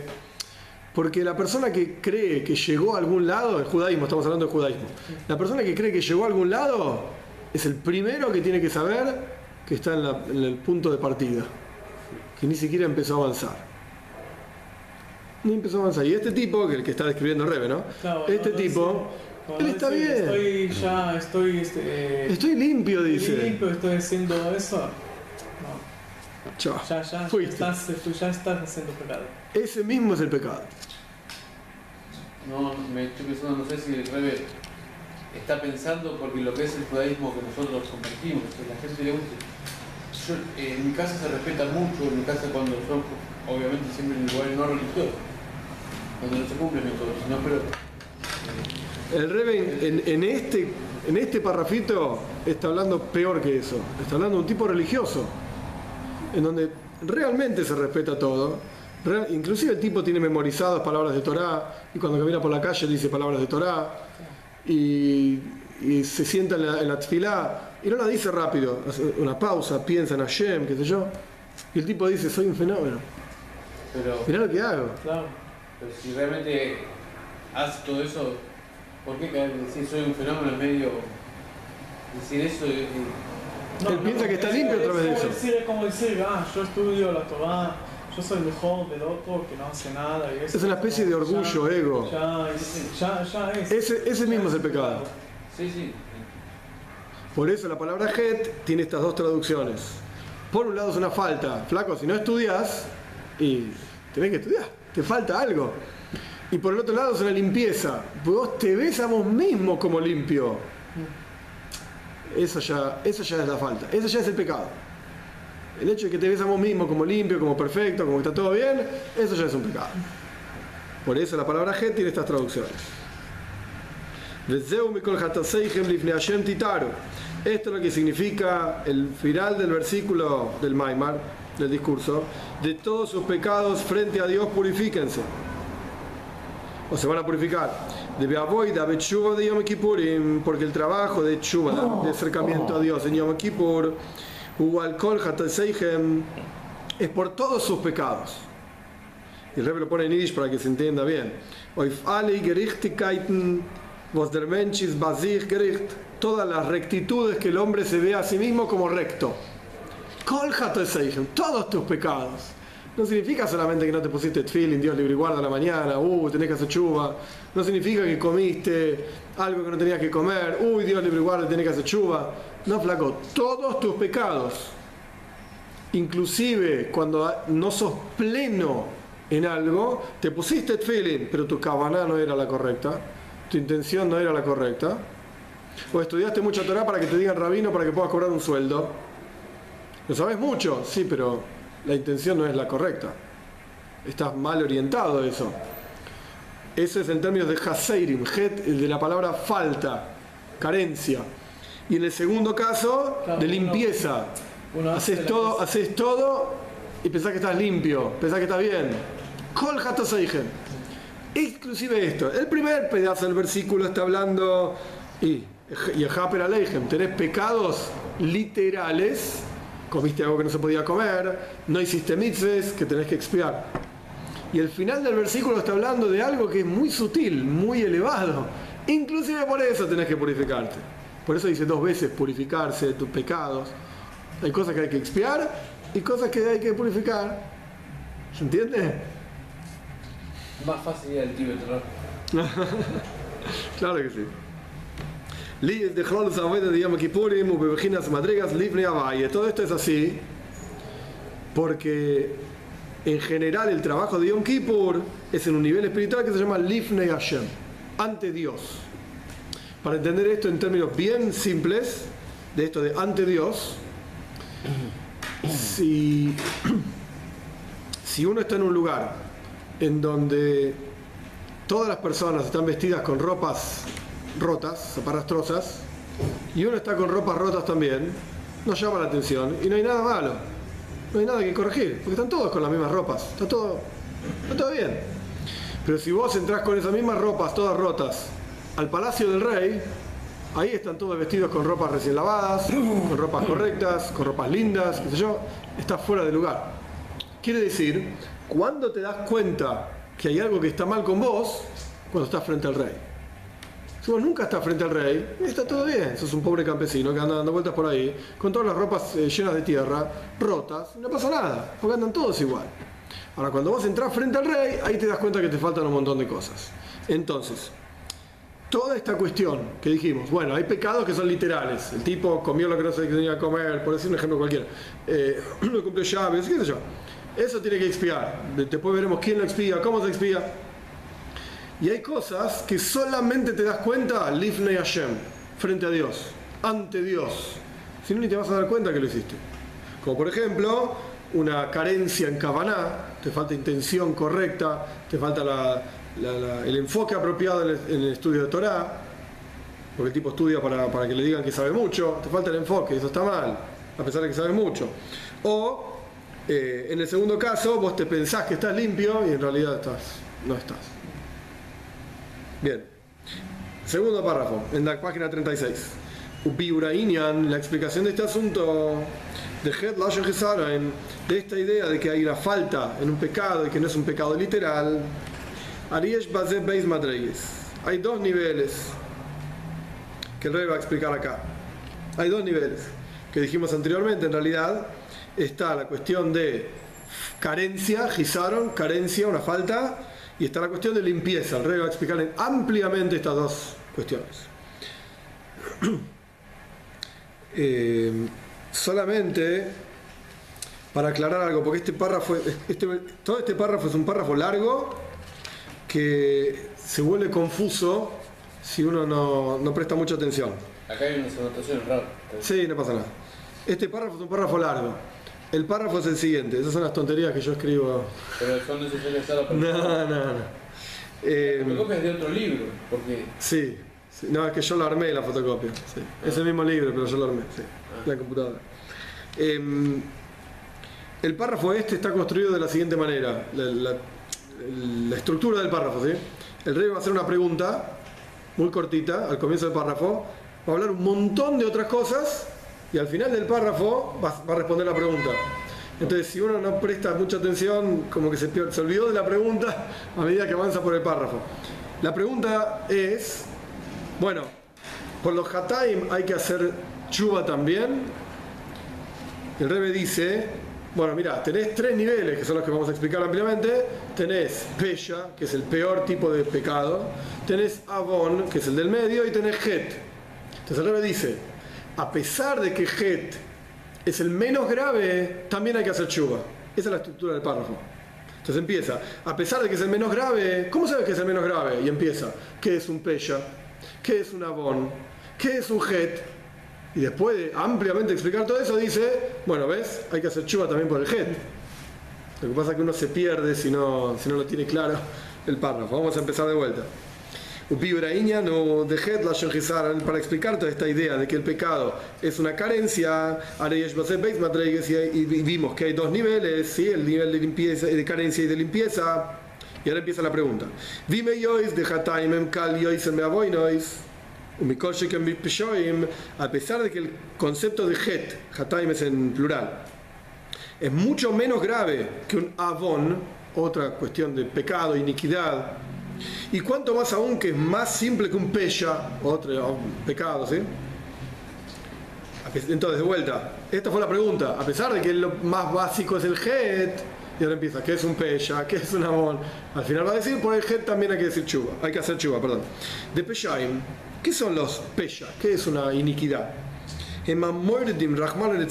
Porque la persona que cree que llegó a algún lado, el judaísmo, estamos hablando de judaísmo, la persona que cree que llegó a algún lado es el primero que tiene que saber que está en, la- en el punto de partida, que ni siquiera empezó a avanzar. Ni empezó a avanzar. Y este tipo, que el que está describiendo Rebe, ¿no? Claro, este no, no, tipo, sí. Como él no está decir, bien. Estoy ya, estoy, este, Estoy limpio, estoy dice. limpio, estoy haciendo eso. No, Chao. ya, ya, Fuiste. estás, tú ya estás haciendo pecado. Ese mismo es el pecado. No, me estoy pensando, no sé si el Rebe está pensando porque lo que es el judaísmo que nosotros compartimos, que la gente le gusta. Yo, eh, en mi casa se respeta mucho, en mi casa cuando son, obviamente siempre en lugares no religiosos, donde no se cumplen métodos, sino pero El Rebe en, en este, en este parrafito está hablando peor que eso. Está hablando de un tipo religioso, en donde realmente se respeta todo. Real- inclusive el tipo tiene memorizadas palabras de Torá y cuando camina por la calle dice palabras de Torá y, y se sienta en la, en la tefilá y no la dice rápido, hace una pausa, piensa en Hashem, qué sé yo. Y el tipo dice, soy un fenómeno. Pero, Mirá lo que hago. Claro. pero si realmente haces todo eso, ¿por qué decir soy un fenómeno en medio? Decir eso eh, Él piensa que está limpio a través de eso. Decir, es como decir, ah, yo estudio la Torah, yo soy mejor del otro que no hace nada. Y eso Es una especie de orgullo, ya- ego. Ya, es- ya, ya es. Ese, ese mismo es el pecado. sí, sí. Por eso la palabra het tiene estas dos traducciones. Por un lado es una falta, flaco, si no estudias, y tenés que estudiar, te falta algo. Y por el otro lado es una limpieza, vos te ves a vos mismo como limpio. Eso ya, eso ya es la falta, eso ya es el pecado. El hecho de que te ves a vos mismo como limpio, como perfecto, como que está todo bien, eso ya es un pecado. Por eso la palabra het tiene estas traducciones. Esto es lo que significa el final del versículo del Maimar, del discurso. De todos sus pecados frente a Dios purifíquense. O se van a purificar. De Beavoida, Betshuva de Yom Kippurim, porque el trabajo de Tshuva, de acercamiento a Dios en Yom Kippur, es por todos sus pecados. Y el Rebbe lo pone en Yiddish para que se entienda bien. Todas las rectitudes que el hombre se ve a sí mismo como recto. Todos tus pecados. No significa solamente que no te pusiste tefilin, Dios libre y guarda la mañana, uy, tenés que hacer chuva. No significa que comiste algo que no tenías que comer, uy, Dios libre y guarda, tenés que hacer chuva. No, flaco, todos tus pecados inclusive cuando no sos pleno en algo, te pusiste feeling, pero tu cabana no era la correcta, tu intención no era la correcta, o estudiaste mucho Torah para que te digan rabino para que puedas cobrar un sueldo. Lo sabes mucho, sí, pero la intención no es la correcta. Estás mal orientado eso. Eso es en términos de haseirim, het, de la palabra falta, carencia. Y en el segundo caso, Claro, de limpieza. uno hace Haces todo, haces todo y pensás que estás limpio, pensás que estás bien. Kol hatoseichen. Inclusive esto, el primer pedazo del versículo está hablando y y Haper Aleichem, tenés pecados literales, comiste algo que no se podía comer, no hiciste mitzvahs que tenés que expiar. Y el final del versículo está hablando de algo que es muy sutil, muy elevado. Inclusive por eso tenés que purificarte. Por eso dice dos veces purificarse de tus pecados. Hay cosas que hay que expiar y cosas que hay que purificar. ¿Se entiende? Más fácil ir al Tíbet, ¿no? (laughs) Claro que sí. Todo esto es así porque en general el trabajo de Yom Kippur es en un nivel espiritual que se llama Lifnei Hashem, ante Dios. Para entender esto en términos bien simples, de esto de ante Dios, si, (clears throat) si uno está en un lugar en donde todas las personas están vestidas con ropas rotas, zaparastrosas, y uno está con ropas rotas también, no llama la atención y no hay nada malo, no hay nada que corregir, porque están todos con las mismas ropas, está todo, está todo bien. Pero si vos entrás con esas mismas ropas, todas rotas, al palacio del rey, ahí están todos vestidos con ropas recién lavadas, con ropas correctas, con ropas lindas, qué sé yo, está fuera de lugar. Quiere decir, cuando te das cuenta que hay algo que está mal con vos, cuando estás frente al rey. Si vos nunca estás frente al rey, está todo bien. Sos un pobre campesino que anda dando vueltas por ahí, con todas las ropas eh, llenas de tierra, rotas, no pasa nada, porque andan todos igual. Ahora, cuando vos entrás frente al rey, ahí te das cuenta que te faltan un montón de cosas. Entonces, toda esta cuestión que dijimos, bueno, hay pecados que son literales. El tipo comió lo que no se tenía que comer, por decir un ejemplo cualquiera. Eh, (clears throat) no cumplió llaves, qué sé yo. Eso tiene que expiar. Después veremos quién lo expía, cómo se expía. Y hay cosas que solamente te das cuenta, Lifnei Hashem, frente a Dios, ante Dios. Si no, ni te vas a dar cuenta que lo hiciste. Como por ejemplo, una carencia en Kavaná, te falta intención correcta, te falta el enfoque apropiado en el, estudio de Torah, porque el tipo estudia para, para que le digan que sabe mucho, te falta el enfoque, eso está mal, a pesar de que sabes mucho. O, eh, en el segundo caso, vos te pensás que estás limpio y en realidad estás, no estás. Bien. Segundo párrafo, en la página 36. Upiurainian, la explicación de este asunto de Het de esta idea de que hay una falta en un pecado y que no es un pecado literal. Ariesh Bazé Beis Madreyes. Hay dos niveles que el rey va a explicar acá. Hay dos niveles que dijimos anteriormente. En realidad está la cuestión de carencia, gizaron, carencia, una falta, y está la cuestión de limpieza. El rey va a explicar ampliamente estas dos cuestiones. (clears throat) Eh, solamente para aclarar algo, porque este párrafo, este, todo este párrafo es un párrafo largo que se vuelve confuso si uno no, no presta mucha atención. Acá hay unas anotaciones raras. Sí, no pasa nada. Este párrafo es un párrafo largo. El párrafo es el siguiente. Esas son las tonterías que yo escribo. Pero son necesarias para la No, no, no. Eh, La fotocopia es de otro libro, porque sí, sí. No, es que yo lo armé la fotocopia. Sí. Es el mismo libro, pero yo lo armé. Sí. La computadora. Eh, el párrafo este está construido de la siguiente manera. La, la- la estructura del párrafo, ¿sí? El rey va a hacer una pregunta muy cortita al comienzo del párrafo. Va a hablar un montón de otras cosas y al final del párrafo va, a responder la pregunta. Entonces, si uno no presta mucha atención, como que se, se olvidó de la pregunta (laughs) a medida que avanza por el párrafo. La pregunta es, bueno, por los hataim hay que hacer chuva también. El Rebe dice, bueno, mira, tenés tres niveles que son los que vamos a explicar ampliamente. Tenés Pesha, que es el peor tipo de pecado. Tenés Avon, que es el del medio. Y tenés Het. Entonces el Rebe dice, a pesar de que Het es el menos grave, también hay que hacer chuva. Esa es la estructura del párrafo. Entonces empieza, a pesar de que es el menos grave, ¿cómo sabes que es el menos grave? Y empieza, ¿qué es un Pesha? ¿Qué es un Avon? ¿Qué es un Het? Y después de ampliamente explicar todo eso, dice, bueno, ¿ves? Hay que hacer chuva también por el Het. Lo que pasa es que uno se pierde si no, si no lo tiene claro el párrafo. Vamos a empezar de vuelta. No de Het la para explicar toda esta idea de que el pecado es una carencia, y, vimos que hay dos niveles, ¿sí? el nivel de limpieza de carencia y de limpieza. Y ahora empieza la pregunta. Vime yois de Hataimem Kal bipeshoim, a pesar de que el concepto de het, hataim es en plural, es mucho menos grave que un avon, otra cuestión de pecado, iniquidad, y cuanto más aún que es más simple que un pesha, otro pecado, ¿sí? Entonces, de vuelta, esta fue la pregunta, a pesar de que lo más básico es el het, y ahora empieza, ¿qué es un pesha? ¿Qué es un avon? Al final va a decir, por el het también hay que decir chuva, hay que hacer chuva, perdón. De peshaim, ¿Qué son los pesha? ¿Qué es una iniquidad? Rahman.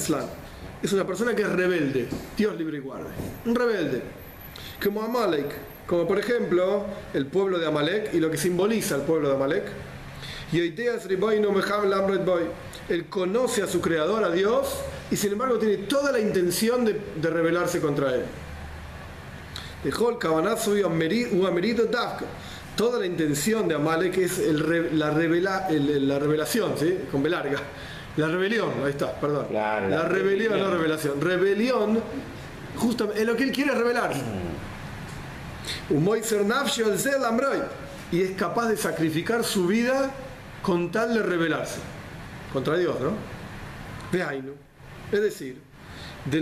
Es una persona que es rebelde. Dios libre y guarde. Un rebelde. Como Amalek. Como por ejemplo el pueblo de Amalek y lo que simboliza el pueblo de Amalek. Él conoce a su creador, a Dios, y sin embargo tiene toda la intención de, de rebelarse contra él. Dejó el cabanazo y amerido Dafka toda la intención de Amalek es el, la, revela, el, la revelación, ¿sí? Con B larga. La rebelión, ahí está, perdón. Claro, la, la rebelión, rebelión. no revelación. Rebelión, justamente, en lo que él quiere es revelarse. Y es capaz de sacrificar su vida con tal de rebelarse. Contra Dios, ¿no? Veainu. Es decir, de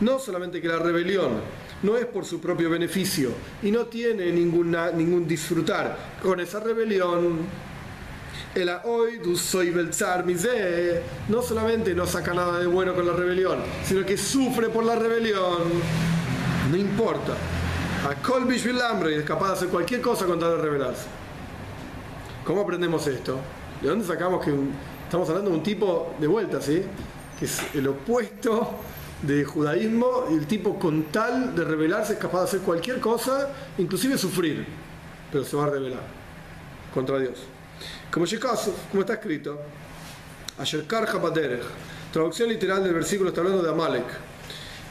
no solamente que la rebelión no es por su propio beneficio y no tiene ninguna, ningún disfrutar con esa rebelión. El soy no solamente no saca nada de bueno con la rebelión, sino que sufre por la rebelión. No importa. A Kolbish Vilambre es capaz de hacer cualquier cosa con tal de rebelarse. ¿Cómo aprendemos esto? ¿De dónde sacamos que estamos hablando de un tipo de vuelta, ¿sí? Que es el opuesto de judaísmo el tipo con tal de rebelarse es capaz de hacer cualquier cosa, inclusive sufrir, pero se va a rebelar contra Dios. Como como está escrito, Paderech, traducción literal del versículo está hablando de Amalek.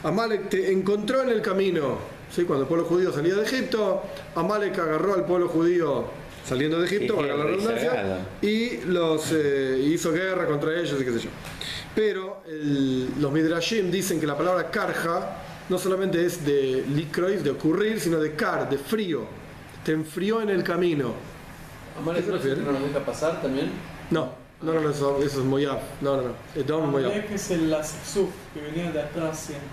Amalek te encontró en el camino, ¿sí? cuando el pueblo judío salía de Egipto, Amalek agarró al pueblo judío saliendo de Egipto, Sí, valga la redundancia, y los eh, hizo guerra contra ellos y qué sé yo. Pero el- los Midrashim dicen que la palabra karja no solamente es de likrois, de ocurrir, sino de kar, de frío, te enfrió en el camino. Amalek ¿Qué se no, refiere? no nos deja pasar también. No, no, no, no, eso, eso es Moyab. No, no, no. Edom Moyab. Amalek es el Asif, que venía de atrás siempre.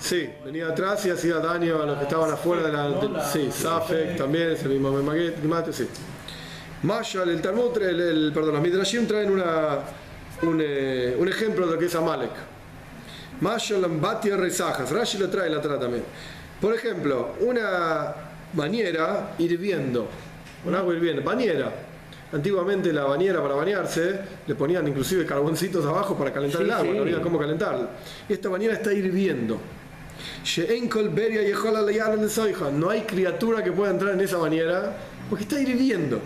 Sí, venía atrás y hacía daño a los que estaban afuera de la. Sí, Safek también, es el mismo mate, sí. Mashal, el Talmud, el, el- perdón, los Midrashim traen una, un, eh, un ejemplo de lo que es Amalek. Mashal, Batia, Rezajas. Rashi lo trae la Torah también. Por ejemplo, una bañera hirviendo, con agua hirviendo, bañera. Antiguamente la bañera para bañarse le ponían inclusive carboncitos abajo para calentar Sí, el agua, sí. no había cómo calentarla. Esta bañera está hirviendo. No hay criatura que pueda entrar en esa bañera porque está hirviendo.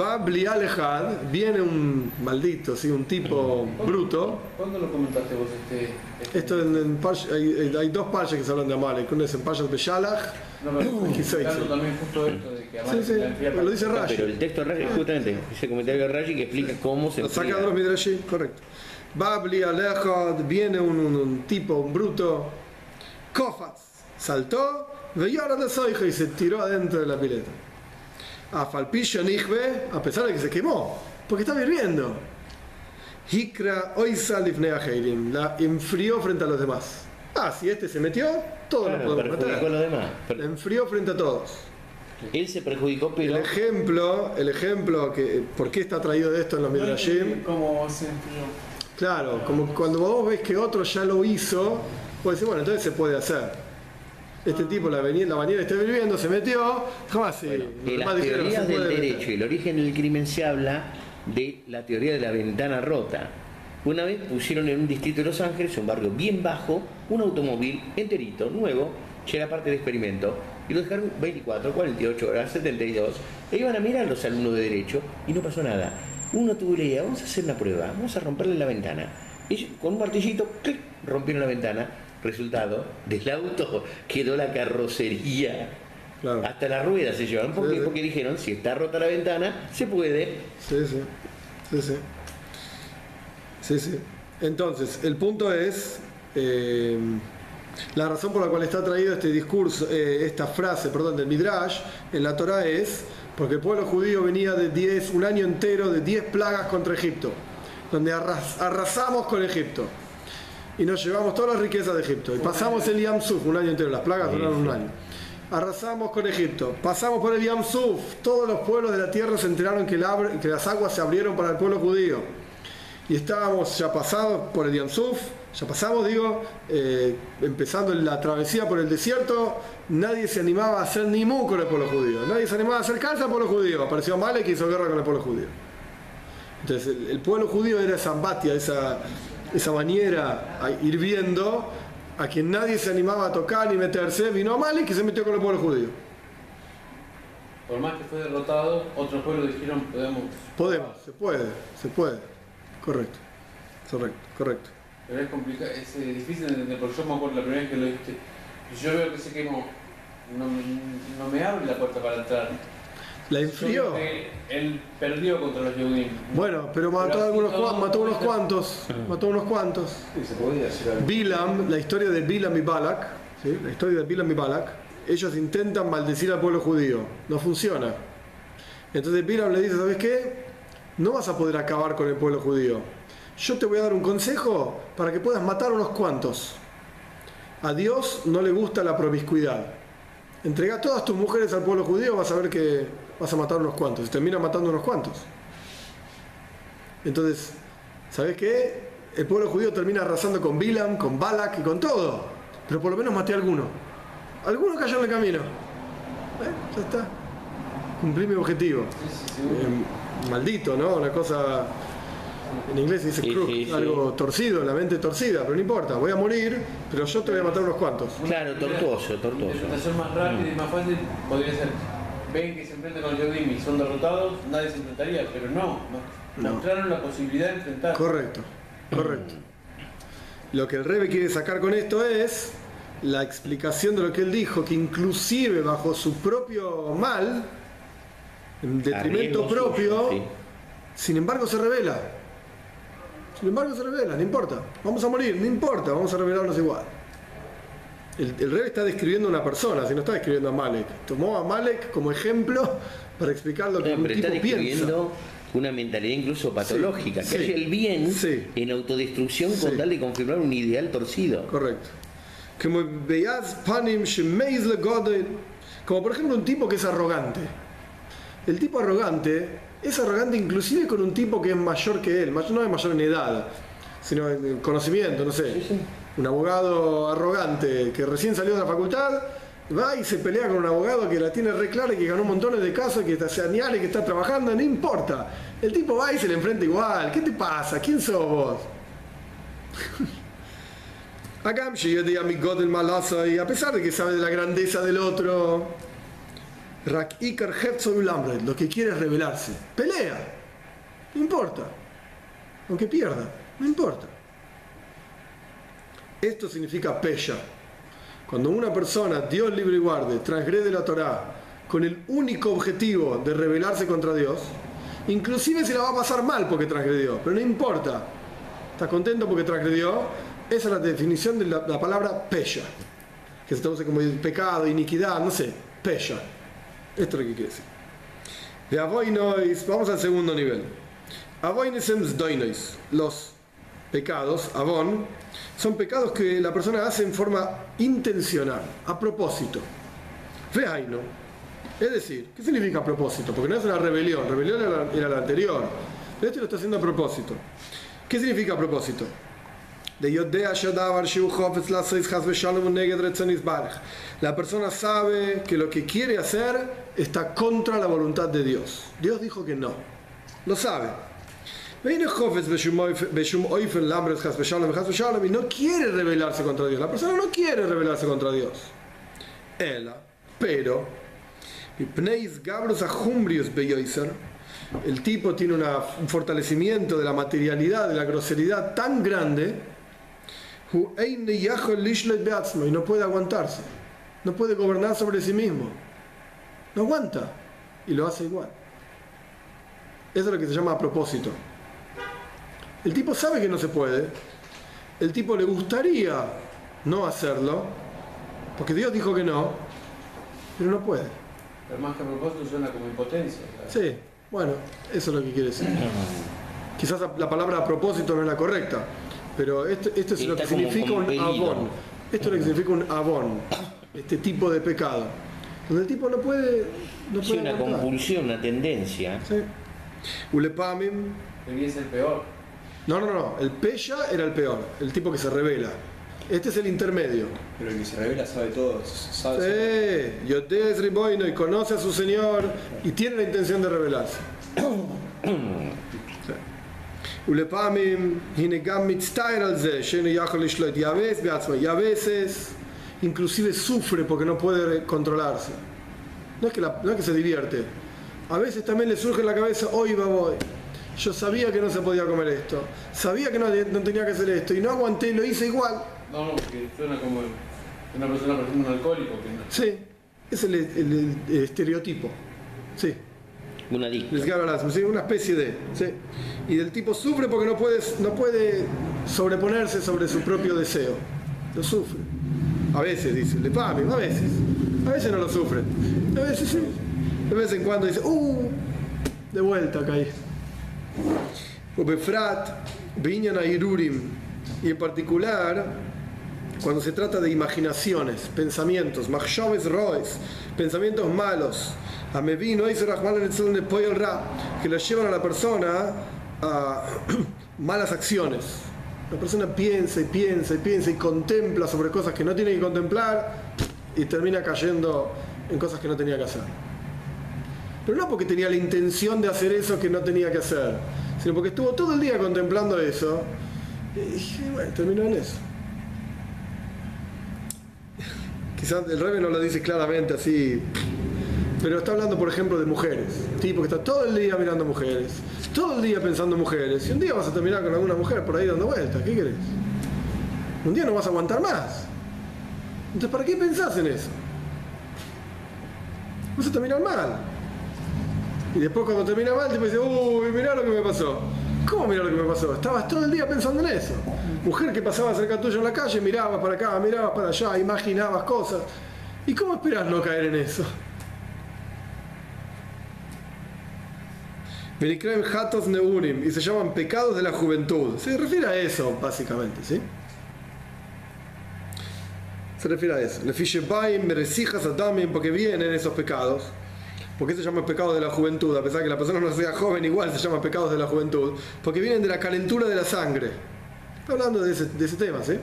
Va Blialejad, viene un maldito, ¿sí? un tipo bruto. ¿Cuándo lo comentaste vos este? este- Esto en, en Parsh- hay, hay dos parches que se hablan de Amalek. Uno es en Parshas Beshalach. No, pero (clears throat) Quizá también justo esto de que Sí, Amalek sí, lo dice No, Rashi. pero el texto de Rashi, justamente, ese comentario de Rashi que explica cómo se Lo saca de los Midrashim, correcto. Va Blialejad, viene un, un- un tipo, un bruto. Kofaz, saltó, veyara de soija y se tiró adentro de la pileta. A Falpilla Nijbe, a pesar de que se quemó, porque estaba hirviendo. Hikra Oisa Lifnea Heilim, la enfrió frente a los demás. Ah, si este se metió, todos lo Claro, podemos a meter. los demás. La enfrió frente a todos. Él se perjudicó, pero El ejemplo, el ejemplo que, ¿por qué está traído de esto en los No Midrashim? se enfrió. Claro, como cuando vos ves que otro ya lo hizo, vos decís, bueno, entonces se puede hacer. Este tipo, la, bañera, la bañera está viviendo, se metió, jamás sí. de los las teorías "No se del puede meter". derecho y el origen del crimen se habla de la teoría de la ventana rota. Una vez pusieron en un distrito de Los Ángeles, un barrio bien bajo, un automóvil enterito, nuevo, que era parte de experimento, y lo dejaron 24, 48 horas, 72, e iban a mirar los alumnos de derecho y no pasó nada. Uno tuvo la idea, vamos a hacer una prueba, vamos a romperle la ventana. Ellos con un martillito, ¡clic! rompieron la ventana. Resultado, del auto quedó la carrocería Claro. hasta las ruedas se llevaron porque, Sí, sí. porque dijeron, si está rota la ventana, se puede. Sí, sí. Sí, sí. Sí, sí. Entonces, el punto es. eh, la razón por la cual está traído este discurso, eh, esta frase, perdón, del Midrash en la Torah es porque el pueblo judío venía de 10, un año entero de 10 plagas contra Egipto, donde arras- arrasamos con Egipto y nos llevamos todas las riquezas de Egipto. Y pasamos el Yam Suf un año entero, las plagas duraron un año. Arrasamos con Egipto, pasamos por el Yam Suf, todos los pueblos de la tierra se enteraron que, que las aguas se abrieron para el pueblo judío. Y estábamos ya pasados por el Yam Suf, ya pasamos, digo, eh, empezando la travesía por el desierto, nadie se animaba a hacer ni mu con el pueblo judío, nadie se animaba a acercarse al pueblo judío. Apareció Malek y hizo guerra con el pueblo judío. Entonces, el, el pueblo judío era esa ambatia, esa, esa bañera hirviendo, a quien nadie se animaba a tocar ni meterse. Vino Amalek y se metió con el pueblo judío. Por más que fue derrotado, otros pueblos dijeron podemos. Podemos, se puede, se puede. Correcto, correcto, correcto. Pero es complicado, es eh, difícil de entender, porque yo me acuerdo la primera vez que lo viste. Y yo veo que se quemó. No, no me abre la puerta para entrar. La enfrió. él perdió contra los. Bueno, pero mató, Pero a algunos, así todo, cua- mató unos cuantos. Mató unos cuantos. Sí, se podía hacer algo. Bilam, la historia de Bilam y Balak, ¿sí? la historia de Bilam y Balak, ellos intentan maldecir al pueblo judío, no funciona. Entonces Bilam le dice, ¿sabes qué? No vas a poder acabar con el pueblo judío. Yo te voy a dar un consejo para que puedas matar unos cuantos. A Dios no le gusta la promiscuidad. Entrega todas tus mujeres al pueblo judío, vas a ver que vas a matar unos cuantos. Y termina matando unos cuantos. Entonces, ¿sabes qué? El pueblo judío termina arrasando con Bilam, con Balak y con todo. Pero por lo menos maté a alguno. Alguno cayó en el camino. ¿Eh? Ya está. Cumplí mi objetivo. Sí, sí, seguro. Eh, maldito, ¿no? Una cosa. En inglés se dice Sí, crook, sí, sí. algo torcido, la mente torcida, pero no importa, voy a morir, pero yo te voy a matar unos cuantos. Claro, tortuoso, tortuoso. interpretación más rápida y más fácil podría ser: ven que se enfrentan con los Yehudim y son derrotados, nadie se enfrentaría, pero no. No. Mostraron la posibilidad de enfrentar. Correcto, correcto. Lo que el Rebe quiere sacar con esto es la explicación de lo que él dijo, que inclusive bajo su propio mal, en detrimento Arriesgo propio, suyo, sí. sin embargo se revela. Sin embargo se revela, no importa. Vamos a morir, no importa, vamos a revelarnos igual. El, el Rebbe está describiendo a una persona, si no está describiendo a Malek. Tomó a Malek como ejemplo para explicar lo que No, un pero está tipo piensa. describiendo una mentalidad incluso patológica, que sí, el bien sí. en autodestrucción con tal de confirmar un ideal torcido. Correcto. Como por ejemplo un tipo que es arrogante. El tipo arrogante es arrogante inclusive con un tipo que es mayor que él, no es mayor en edad, sino en conocimiento, no sé un abogado arrogante que recién salió de la facultad, va y se pelea con un abogado que la tiene re clara y que ganó montones de casos, que está señales, que está trabajando, no importa. El tipo va y se le enfrenta igual. ¿Qué te pasa? ¿Quién sos vos? (laughs) Acá llegué a mi God el malazo y a pesar de que sabe de la grandeza del otro, Rak Iker Herzog lo que quiere es rebelarse. Pelea. No importa. Aunque pierda. No importa. Esto significa pella. Cuando una persona, Dios libre y guarde, transgrede la Torá con el único objetivo de rebelarse contra Dios, inclusive se la va a pasar mal porque transgredió, pero no importa. Está contento porque transgredió. Esa es la definición de la, la palabra pella, que se traduce como pecado, iniquidad, no sé, pella. Esto es lo que quiere decir. De avoinois, vamos al segundo nivel. Avoinesem doinois, los pecados, avon, son pecados que la persona hace en forma intencional, a propósito. Veaino. Es decir, ¿qué significa a propósito? Porque no es una rebelión, rebelión era, era la anterior. Pero este lo está haciendo a propósito. ¿Qué significa a propósito? La persona sabe que lo que quiere hacer está contra la voluntad de Dios. Dios dijo que no. Lo sabe. Y no quiere rebelarse contra Dios. La persona no quiere rebelarse contra Dios. Ela, pero el tipo tiene un fortalecimiento de la materialidad, de la groseridad tan grande, y no puede aguantarse, no puede gobernar sobre sí mismo, no aguanta y lo hace igual. Eso es lo que se llama a propósito. El tipo sabe que no se puede, el tipo le gustaría no hacerlo, porque Dios dijo que no, pero no puede. Pero más que a propósito suena como impotencia. ¿verdad? Sí, bueno, eso es lo que quiere decir. Quizás la palabra a propósito no es la correcta, pero esto, esto es lo que significa un abón. Esto es lo que significa un abón, este tipo de pecado. Donde el tipo no puede. No Sí, puede una compulsión, una tendencia. Sí. Ulepamim. Debía ser peor. No, no, no. El peya era el peor, el tipo que se revela. Este es el intermedio. Pero el que se revela sabe todo. Sabe, Sí, Yodes Riboino y conoce a su Señor y tiene la intención de revelarse. (coughs) Ulepamim, hinegam mitztair al ze, sheno yachol lishloit yaves beatzmo. Y a veces, inclusive sufre porque no puede controlarse. No es, que la- no es que se divierte. A veces también le surge en la cabeza, hoy va voy. Yo sabía que no se podía comer esto. Sabía que no, no tenía que hacer esto. Y no aguanté y lo hice igual. No, no, porque suena como una persona, por ejemplo, un alcohólico. Que no. Sí, es el, el- el estereotipo. Sí. Un adicto. Les gana las- sí, una especie de. sí. Y el tipo sufre porque no puede, no puede sobreponerse sobre su propio deseo. Lo sufre. A veces dice, le pague, a veces. A veces no lo sufre. A veces sí. De vez en cuando dice, ¡uh! De vuelta caí. Ubefrat, Binyan Irurim. Y en particular, cuando se trata de imaginaciones, pensamientos, machshaves roes, pensamientos malos, amevino y que le llevan a la persona a (clears throat) malas acciones. La persona piensa y piensa y piensa y contempla sobre cosas que no tiene que contemplar y termina cayendo en cosas que no tenía que hacer. Pero no porque tenía la intención de hacer eso que no tenía que hacer, sino porque estuvo todo el día contemplando eso y bueno, terminó en eso. Quizás el Rebe no lo dice claramente así, pero está hablando, por ejemplo, de mujeres. Tipo que está todo el día mirando mujeres, todo el día pensando en mujeres, y un día vas a terminar con alguna mujer por ahí dando vueltas. ¿Qué querés? Un día no vas a aguantar más. Entonces, ¿para qué pensás en eso? Vas a terminar mal. Y después, cuando termina mal, te dice, uy, mirá lo que me pasó. ¿Cómo mira lo que me pasó? Estabas todo el día pensando en eso. Mujer que pasaba cerca tuyo en la calle, mirabas para acá, mirabas para allá, imaginabas cosas. ¿Y cómo esperas no caer en eso? Hatos Neurim y se llaman pecados de la juventud. Se refiere a eso, básicamente, ¿sí? Se refiere a eso. Le Adamim, porque vienen esos pecados. ¿Por qué se llama pecados de la juventud? A pesar de que la persona no sea joven, igual se llama pecados de la juventud. Porque vienen de la calentura de la sangre. Está hablando de ese, de ese tema, ¿sí?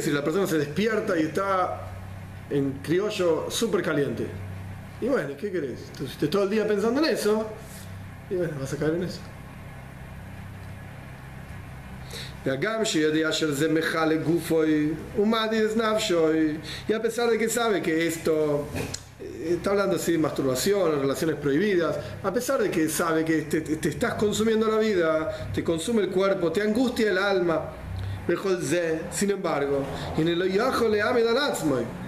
si la persona se despierta y está en criollo súper caliente. Y bueno, ¿qué querés? Estás todo el día pensando en eso, y bueno, vas a caer en eso. Y a pesar de que sabe que esto está hablando así de masturbación, relaciones prohibidas, a pesar de que sabe que te, te, estás consumiendo la vida, te consume el cuerpo, te angustia el alma, sin embargo, en el le ame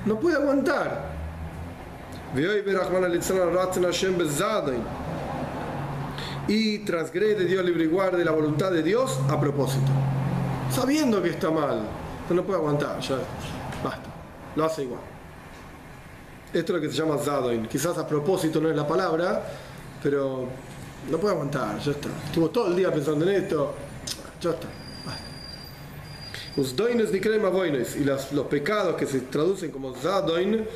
no puede aguantar. Y transgrede Dios libre y guarde la voluntad de Dios a propósito, sabiendo que está mal, no puede aguantar, ya basta, lo hace igual. Esto es lo que se llama Zadoin. Quizás a propósito no es la palabra, pero no puede aguantar, ya está. Estuvo todo el día pensando en esto, ya está. Y los, los pecados que se traducen como Zadoin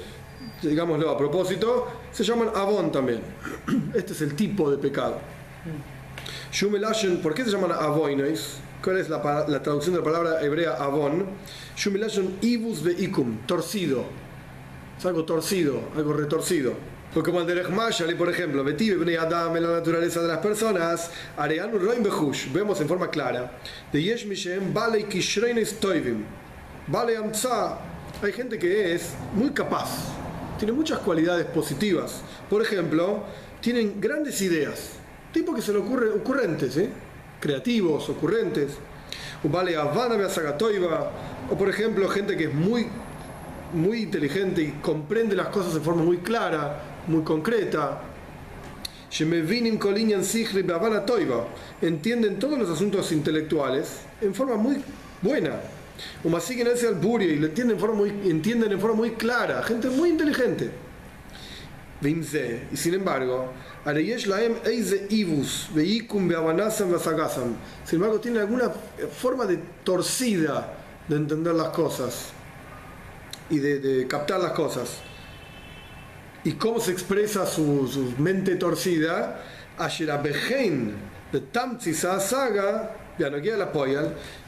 digámoslo a propósito, se llaman Avon también. (clears throat) Este es el tipo de pecado. ¿por qué se llaman Avoinois? ¿Cuál es la, la, traducción de la palabra hebrea Avon? Shumelashen ibus veikum, torcido. Es algo torcido, algo retorcido. Porque como el de Mashali, por ejemplo, Betive Adam en la naturaleza de las personas, Areanu Roim Behush, vemos en forma clara, de Yesh Mishem, Bale Kishreines Toivim, Bale Amtsa, hay gente que es muy capaz, tiene muchas cualidades positivas. Por ejemplo, tienen grandes ideas, tipo que se le ocurre, ocurrentes, ¿eh? creativos, ocurrentes. Vale, o por ejemplo, gente que es muy, muy inteligente y comprende las cosas de forma muy clara, muy concreta. Entienden todos los asuntos intelectuales en forma muy buena. Ese y lo entienden en, forma muy, entienden en forma muy clara, gente muy inteligente. Y sin embargo, sin embargo, tiene alguna forma de torcida de entender las cosas y de, captar las cosas. ¿Y cómo se expresa su, su mente torcida? de Saga,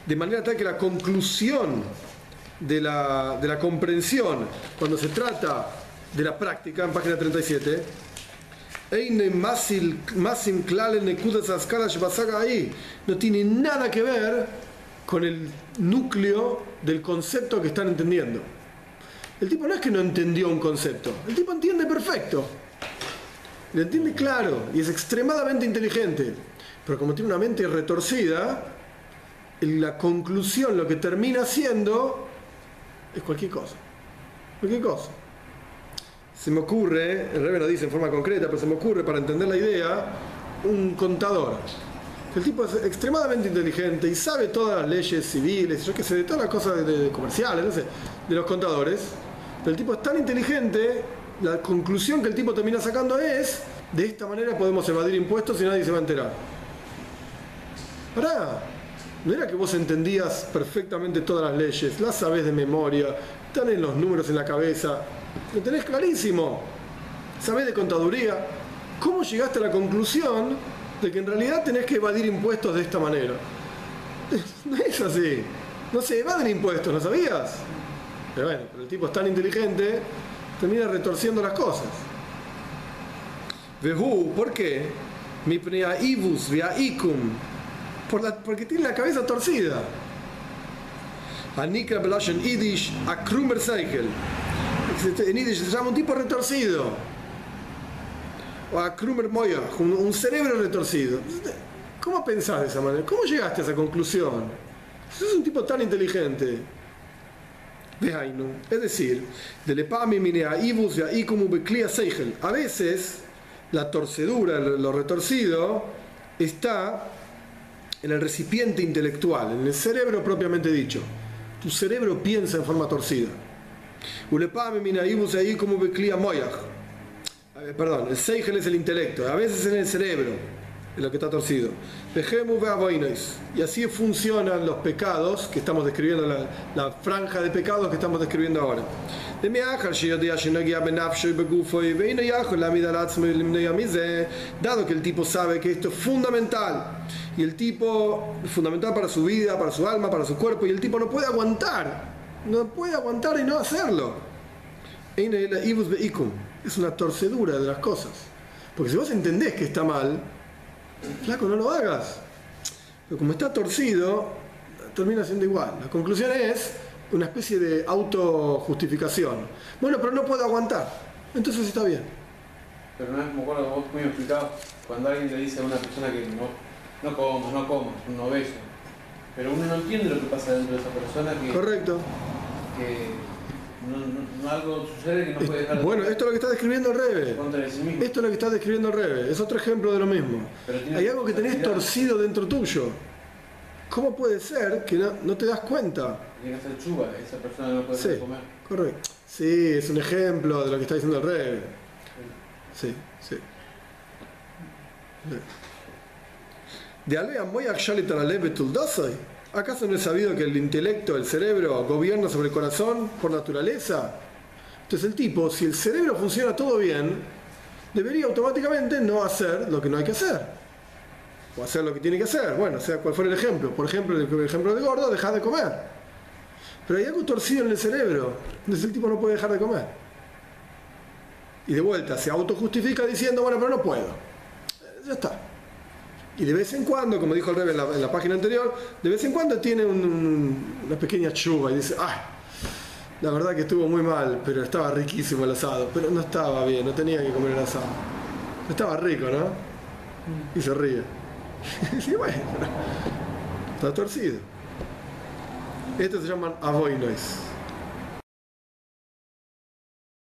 de manera tal que la conclusión de la, de la comprensión, cuando se trata de la práctica, en página 37, no tiene nada que ver con el núcleo del concepto que están entendiendo. El tipo no es que no entendió un concepto, el tipo entiende perfecto, lo entiende claro y es extremadamente inteligente, pero como tiene una mente retorcida, la conclusión, lo que termina siendo, es cualquier cosa. Cualquier cosa. Se me ocurre, el Rebe no dice en forma concreta, pero se me ocurre para entender la idea, un contador. El tipo es extremadamente inteligente y sabe todas las leyes civiles, yo qué sé, de todas las cosas de, comerciales, no sé, de los contadores. Pero el tipo es tan inteligente, la conclusión que el tipo termina sacando es, de esta manera podemos evadir impuestos y nadie se va a enterar. Pará, no era que vos entendías perfectamente todas las leyes, las sabés de memoria, tenés los números en la cabeza, lo tenés clarísimo, sabés de contaduría. ¿Cómo llegaste a la conclusión de que en realidad tenés que evadir impuestos de esta manera? No es así. No se evaden impuestos, ¿no sabías? Pero bueno, pero el tipo es tan inteligente, termina retorciendo las cosas. Vehu, ¿por qué? Mi ibus via icum porque tiene la cabeza torcida. Anika Belashen Yiddish, a Krumer Seichel. En Yiddish se llama un tipo retorcido. O a Krumer Moya, un cerebro retorcido. ¿Cómo pensás de esa manera? ¿Cómo llegaste a esa conclusión? Si sos un tipo tan inteligente. Es decir, a veces la torcedura, lo retorcido, está en el recipiente intelectual, en el cerebro propiamente dicho. Tu cerebro piensa en forma torcida. Ulepame minaibus ahí como beclía moyaj. Perdón, el seigel es el intelecto, a veces en el cerebro, es lo que está torcido. Dejemos Y así funcionan los pecados que estamos describiendo, la, la franja de pecados que estamos describiendo ahora. Dado que el tipo sabe que esto es fundamental, y el tipo es fundamental para su vida, para su alma, para su cuerpo, y el tipo no puede aguantar, no puede aguantar y no hacerlo. Es una torcedura de las cosas. Porque si vos entendés que está mal, flaco, no lo hagas. Pero como está torcido, termina siendo igual. La conclusión es una especie de autojustificación. Bueno, pero no puedo aguantar. Entonces está bien. Pero no es como acuerdo vos muy explicado cuando alguien le dice a una persona que no, no comas, no comas, un obeso. Pero uno no entiende lo que pasa dentro de esa persona que, Correcto. que no, no- algo sucede que no puede dejar de Bueno, esto es lo que está describiendo el Rebe. contra de sí mismo. Esto es lo que está describiendo el Rebe. Es otro ejemplo de lo mismo. Hay algo que tenés torcido dentro tuyo. ¿Cómo puede ser que no, no te das cuenta? Tiene que hacer chuba, esa persona no puede Sí, comer. correcto. Sí, es un ejemplo de lo que está diciendo el Rebe. Sí, sí. De Alea Moyak Shalitan Alev Tuldosai. ¿Acaso no es sabido que el intelecto, el cerebro, gobierna sobre el corazón por naturaleza? Entonces el tipo, si el cerebro funciona todo bien, debería automáticamente no hacer lo que no hay que hacer. O hacer lo que tiene que hacer. Bueno, sea cual fuera el ejemplo. Por ejemplo, el ejemplo de gordo, dejar de comer. Pero hay algo torcido en el cerebro. Entonces el tipo no puede dejar de comer. Y de vuelta se autojustifica diciendo, bueno, pero no puedo. Ya está. Y de vez en cuando, como dijo el Rebe en la, página anterior, de vez en cuando tiene un- un- una pequeña chuva y dice, ay, la verdad que estuvo muy mal, pero estaba riquísimo el asado. Pero no estaba bien, no tenía que comer el asado. Estaba rico, ¿no? Y se ríe. (laughs) Y bueno, está torcido. Estos se llaman avoinois.